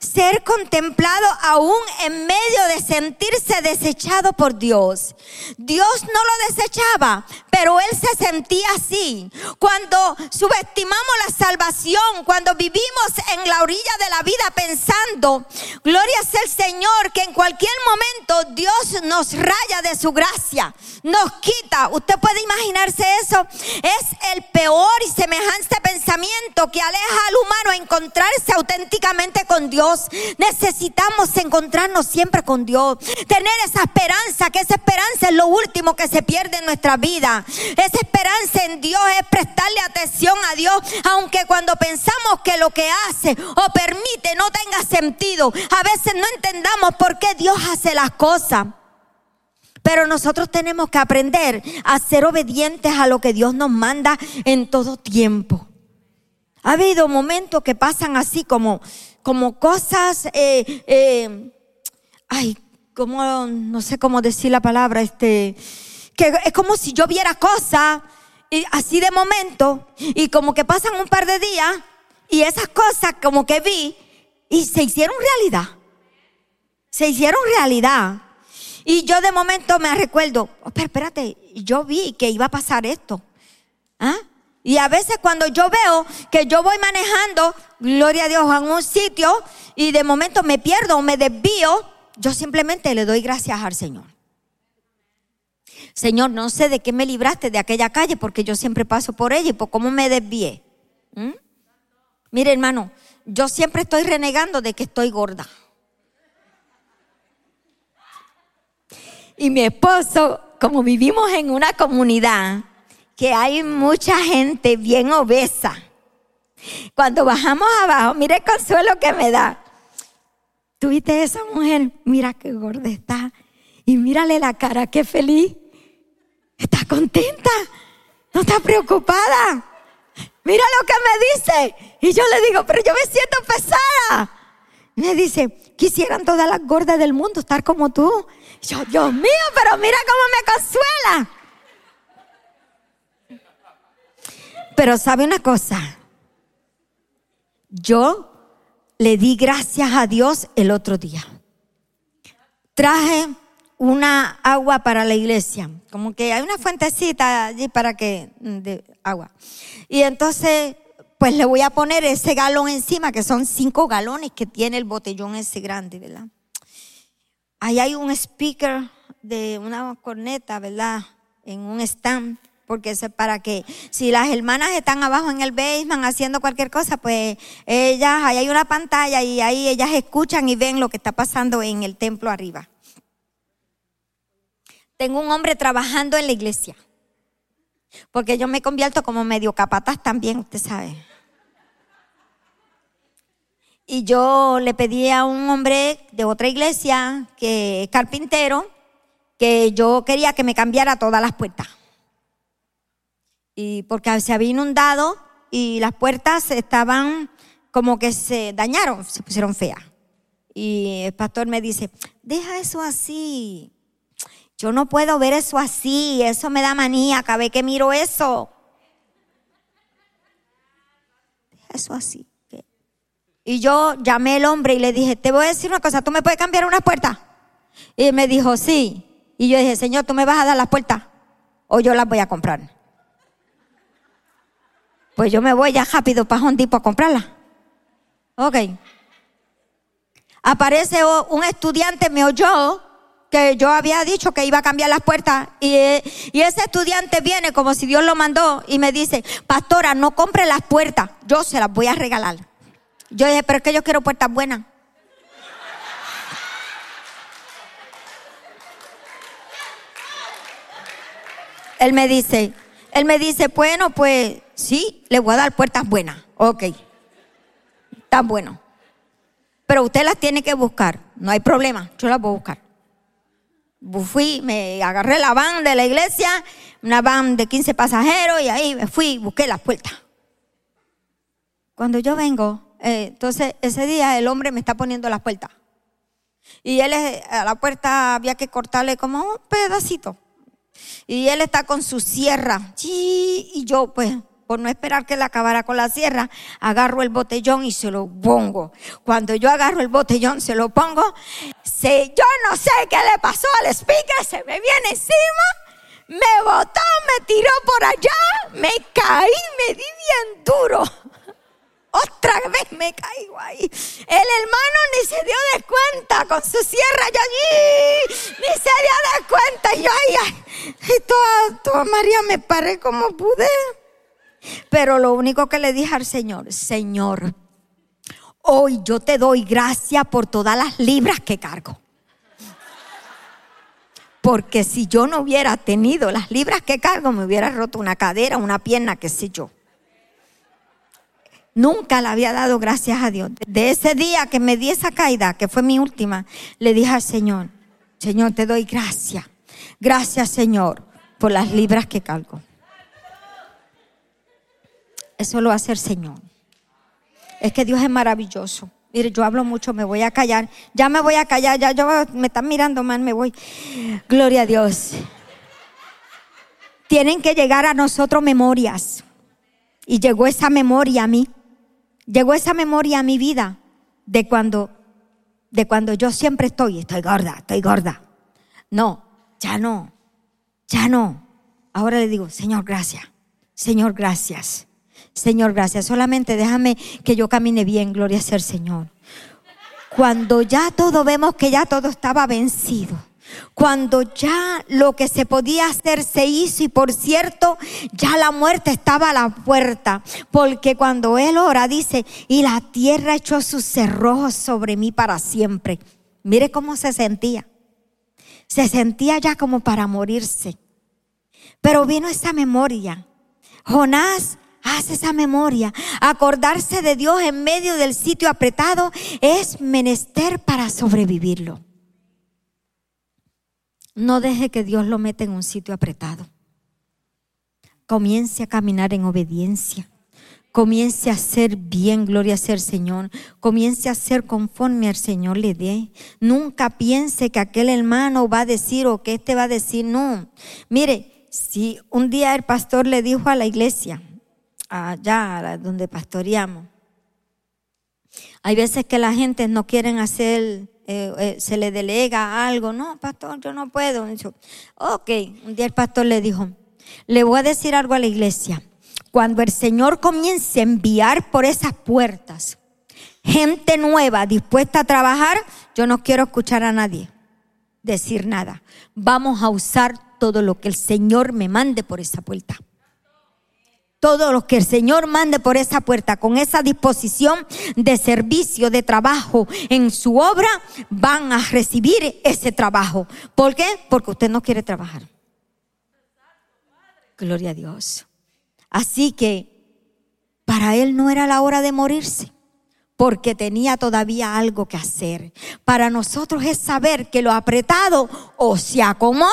ser contemplado aún en medio de sentirse desechado por Dios. Dios no lo desechaba, pero él se sentía así. Cuando subestimamos la salvación, cuando vivimos en la orilla de la vida pensando, gloria sea el Señor, que en cualquier momento Dios nos raya de su gracia, nos quita. Usted puede imaginarse eso. Es el peor y semejante pensamiento que aleja al humano a encontrarse auténticamente con Dios. Necesitamos encontrarnos siempre con Dios. Tener esa esperanza, que esa esperanza es lo último que se pierde en nuestra vida. Esa esperanza en Dios es prestarle atención a Dios, aunque cuando pensamos que lo que hace o permite no tenga sentido, a veces no entendamos por qué Dios hace las cosas. Pero nosotros tenemos que aprender a ser obedientes a lo que Dios nos manda en todo tiempo. Ha habido momentos que pasan así como, como cosas, eh, eh, ay, como, no sé cómo decir la palabra, este, que es como si yo viera cosas y así de momento y como que pasan un par de días y esas cosas como que vi y se hicieron realidad. Se hicieron realidad. Y yo de momento me recuerdo, oh, espérate, yo vi que iba a pasar esto. ¿Ah? Y a veces cuando yo veo que yo voy manejando, gloria a Dios, en un sitio y de momento me pierdo o me desvío, yo simplemente le doy gracias al Señor. Señor, no sé de qué me libraste de aquella calle porque yo siempre paso por ella y por cómo me desvié. ¿Mm? Mire, hermano, yo siempre estoy renegando de que estoy gorda. Y mi esposo, como vivimos en una comunidad, que hay mucha gente bien obesa. Cuando bajamos abajo, mire el consuelo que me da. ¿Tuviste esa mujer? Mira qué gorda está. Y mírale la cara, qué feliz. Está contenta. No está preocupada. Mira lo que me dice. Y yo le digo, pero yo me siento pesada. Me dice, quisieran todas las gordas del mundo estar como tú. yo, Dios mío, pero mira cómo me consuela. Pero sabe una cosa, yo le di gracias a Dios el otro día. Traje una agua para la iglesia, como que hay una fuentecita allí para que, mm, de agua. Y entonces, pues le voy a poner ese galón encima, que son cinco galones que tiene el botellón ese grande, ¿verdad? Ahí hay un speaker de una corneta, ¿verdad? En un stand porque es para que si las hermanas están abajo en el basement haciendo cualquier cosa, pues ellas, ahí hay una pantalla y ahí ellas escuchan y ven lo que está pasando en el templo arriba. Tengo un hombre trabajando en la iglesia, porque yo me convierto como medio capataz también, usted sabe. Y yo le pedí a un hombre de otra iglesia, que es carpintero, que yo quería que me cambiara todas las puertas y porque se había inundado y las puertas estaban como que se dañaron, se pusieron feas. Y el pastor me dice, deja eso así. Yo no puedo ver eso así, eso me da manía vez que miro eso. Deja eso así. Y yo llamé al hombre y le dije, te voy a decir una cosa, ¿tú me puedes cambiar una puerta? Y me dijo, sí. Y yo dije, Señor, ¿tú me vas a dar las puertas? O yo las voy a comprar. Pues yo me voy ya rápido para un a comprarla. Ok. Aparece un estudiante, me oyó que yo había dicho que iba a cambiar las puertas y, y, ese estudiante viene como si Dios lo mandó y me dice, pastora, no compre las puertas, yo se las voy a regalar. Yo dije, pero es que yo quiero puertas buenas. Él me dice, él me dice, bueno, pues sí, le voy a dar puertas buenas. Ok, está bueno. Pero usted las tiene que buscar. No hay problema, yo las voy a buscar. Fui, me agarré la van de la iglesia, una van de 15 pasajeros y ahí me fui, busqué las puertas. Cuando yo vengo, eh, entonces ese día el hombre me está poniendo las puertas. Y él a la puerta había que cortarle como un pedacito. Y él está con su sierra. Y yo, pues, por no esperar que le acabara con la sierra, agarro el botellón y se lo pongo. Cuando yo agarro el botellón, se lo pongo. Se, yo no sé qué le pasó al speaker, se me viene encima, me botó, me tiró por allá, me caí, me di bien duro. Otra vez me caigo ahí. El hermano ni se dio de cuenta con su sierra yo allí. Ni se dio de cuenta. Y yo y toda, toda María me paré como pude. Pero lo único que le dije al Señor, Señor, hoy yo te doy gracias por todas las libras que cargo. Porque si yo no hubiera tenido las libras que cargo, me hubiera roto una cadera, una pierna, qué sé yo. Nunca le había dado gracias a Dios. De ese día que me di esa caída, que fue mi última, le dije al Señor, Señor, te doy gracias. Gracias, Señor, por las libras que cargo. Eso lo hace el Señor. Es que Dios es maravilloso. Mire, yo hablo mucho, me voy a callar. Ya me voy a callar, ya yo me están mirando mal, me voy. Gloria a Dios. Tienen que llegar a nosotros memorias. Y llegó esa memoria a mí. Llegó esa memoria a mi vida de cuando de cuando yo siempre estoy, estoy gorda, estoy gorda. No, ya no. Ya no. Ahora le digo, Señor, gracias. Señor, gracias. Señor, gracias. Solamente déjame que yo camine bien, gloria sea al Señor. Cuando ya todo vemos que ya todo estaba vencido. Cuando ya lo que se podía hacer se hizo y por cierto, ya la muerte estaba a la puerta. Porque cuando él ora dice, y la tierra echó sus cerrojos sobre mí para siempre. Mire cómo se sentía. Se sentía ya como para morirse. Pero vino esa memoria. Jonás Haz esa memoria. Acordarse de Dios en medio del sitio apretado es menester para sobrevivirlo. No deje que Dios lo meta en un sitio apretado. Comience a caminar en obediencia. Comience a hacer bien, gloria a ser Señor. Comience a hacer conforme al Señor le dé. Nunca piense que aquel hermano va a decir o que este va a decir. No. Mire, si un día el pastor le dijo a la iglesia, allá donde pastoreamos. Hay veces que la gente no quieren hacer, eh, eh, se le delega algo. No, pastor, yo no puedo. ok, un día el pastor le dijo, le voy a decir algo a la iglesia. Cuando el Señor comience a enviar por esas puertas gente nueva dispuesta a trabajar, yo no quiero escuchar a nadie decir nada. Vamos a usar todo lo que el Señor me mande por esa puerta todos los que el Señor mande por esa puerta con esa disposición de servicio, de trabajo en su obra, van a recibir ese trabajo. ¿Por qué? Porque usted no quiere trabajar. Gloria a Dios. Así que para él no era la hora de morirse porque tenía todavía algo que hacer. Para nosotros es saber que lo apretado o se acomoda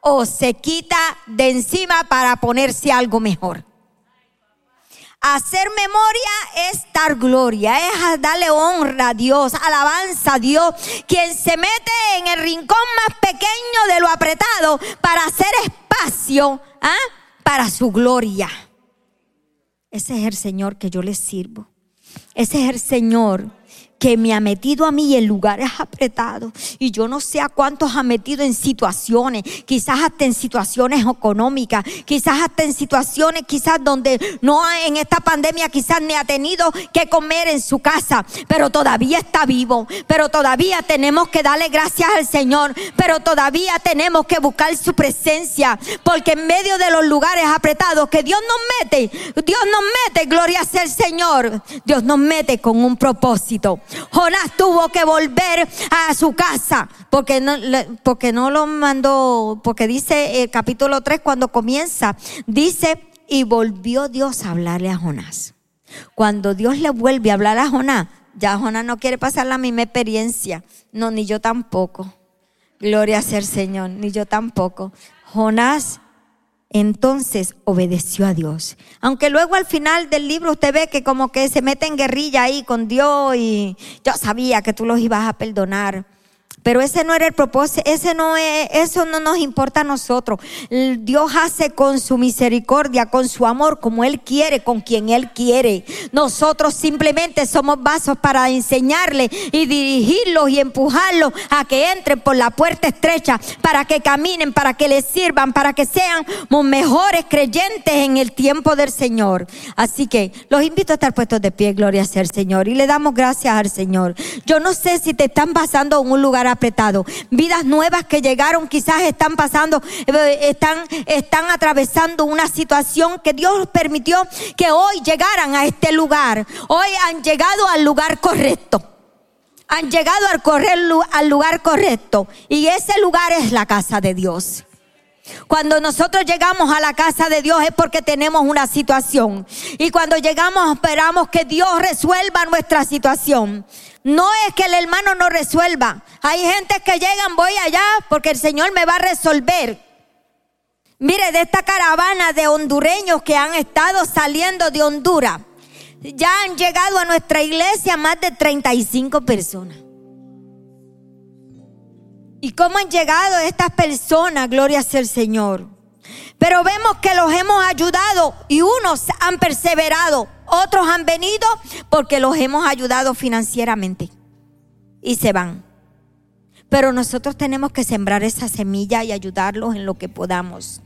o se quita de encima para ponerse algo mejor. Hacer memoria es dar gloria, es darle honra a Dios, alabanza a Dios, quien se mete en el rincón más pequeño de lo apretado para hacer espacio ¿ah? para su gloria. Ese es el Señor que yo le sirvo. Ese es el Señor que me ha metido a mí en lugares apretados. Y yo no sé a cuántos ha metido en situaciones, quizás hasta en situaciones económicas, quizás hasta en situaciones quizás donde no en esta pandemia quizás ni ha tenido que comer en su casa, pero todavía está vivo, pero todavía tenemos que darle gracias al Señor, pero todavía tenemos que buscar su presencia, porque en medio de los lugares apretados que Dios nos mete, Dios nos mete, gloria sea el Señor, Dios nos mete con un propósito. Jonás tuvo que volver a su casa porque no, porque no lo mandó, porque dice el capítulo 3 cuando comienza, dice, y volvió Dios a hablarle a Jonás. Cuando Dios le vuelve a hablar a Jonás, ya Jonás no quiere pasar la misma experiencia, no, ni yo tampoco. Gloria sea el Señor, ni yo tampoco. Jonás entonces obedeció a Dios. Aunque luego al final del libro usted ve que como que se mete en guerrilla ahí con Dios y yo sabía que tú los ibas a perdonar. Pero ese no era el propósito, ese no es, eso no nos importa a nosotros. Dios hace con su misericordia, con su amor, como Él quiere, con quien Él quiere. Nosotros simplemente somos vasos para enseñarle y dirigirlos y empujarlos a que entren por la puerta estrecha, para que caminen, para que les sirvan, para que sean mejores creyentes en el tiempo del Señor. Así que los invito a estar puestos de pie, gloria sea al Señor. Y le damos gracias al Señor. Yo no sé si te están pasando en un lugar apretado. Vidas nuevas que llegaron quizás están pasando, eh, están, están atravesando una situación que Dios permitió que hoy llegaran a este lugar. Hoy han llegado al lugar correcto. Han llegado al, correr, al lugar correcto. Y ese lugar es la casa de Dios. Cuando nosotros llegamos a la casa de Dios es porque tenemos una situación. Y cuando llegamos esperamos que Dios resuelva nuestra situación. No es que el hermano no resuelva. Hay gente que llegan, voy allá porque el Señor me va a resolver. Mire, de esta caravana de hondureños que han estado saliendo de Honduras, ya han llegado a nuestra iglesia más de 35 personas. ¿Y cómo han llegado estas personas? Gloria sea el Señor. Pero vemos que los hemos ayudado y unos han perseverado, otros han venido porque los hemos ayudado financieramente y se van. Pero nosotros tenemos que sembrar esa semilla y ayudarlos en lo que podamos.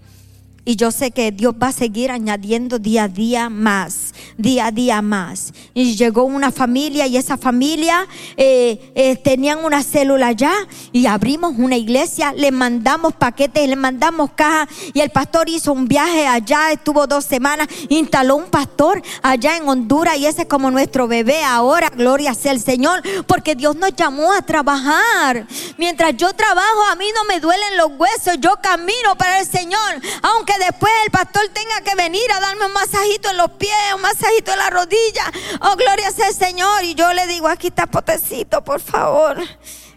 Y yo sé que Dios va a seguir añadiendo día a día más, día a día más. Y llegó una familia y esa familia eh, eh, tenían una célula allá y abrimos una iglesia, le mandamos paquetes, le mandamos cajas y el pastor hizo un viaje allá, estuvo dos semanas, instaló un pastor allá en Honduras y ese es como nuestro bebé ahora, gloria sea el Señor, porque Dios nos llamó a trabajar. Mientras yo trabajo, a mí no me duelen los huesos, yo camino para el Señor, aunque después el pastor tenga que venir a darme un masajito en los pies, un masajito en la rodilla. Oh, gloria sea el Señor. Y yo le digo, aquí está potecito, por favor.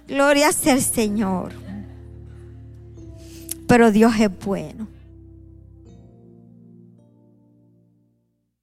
Gloria sea el Señor. Pero Dios es bueno.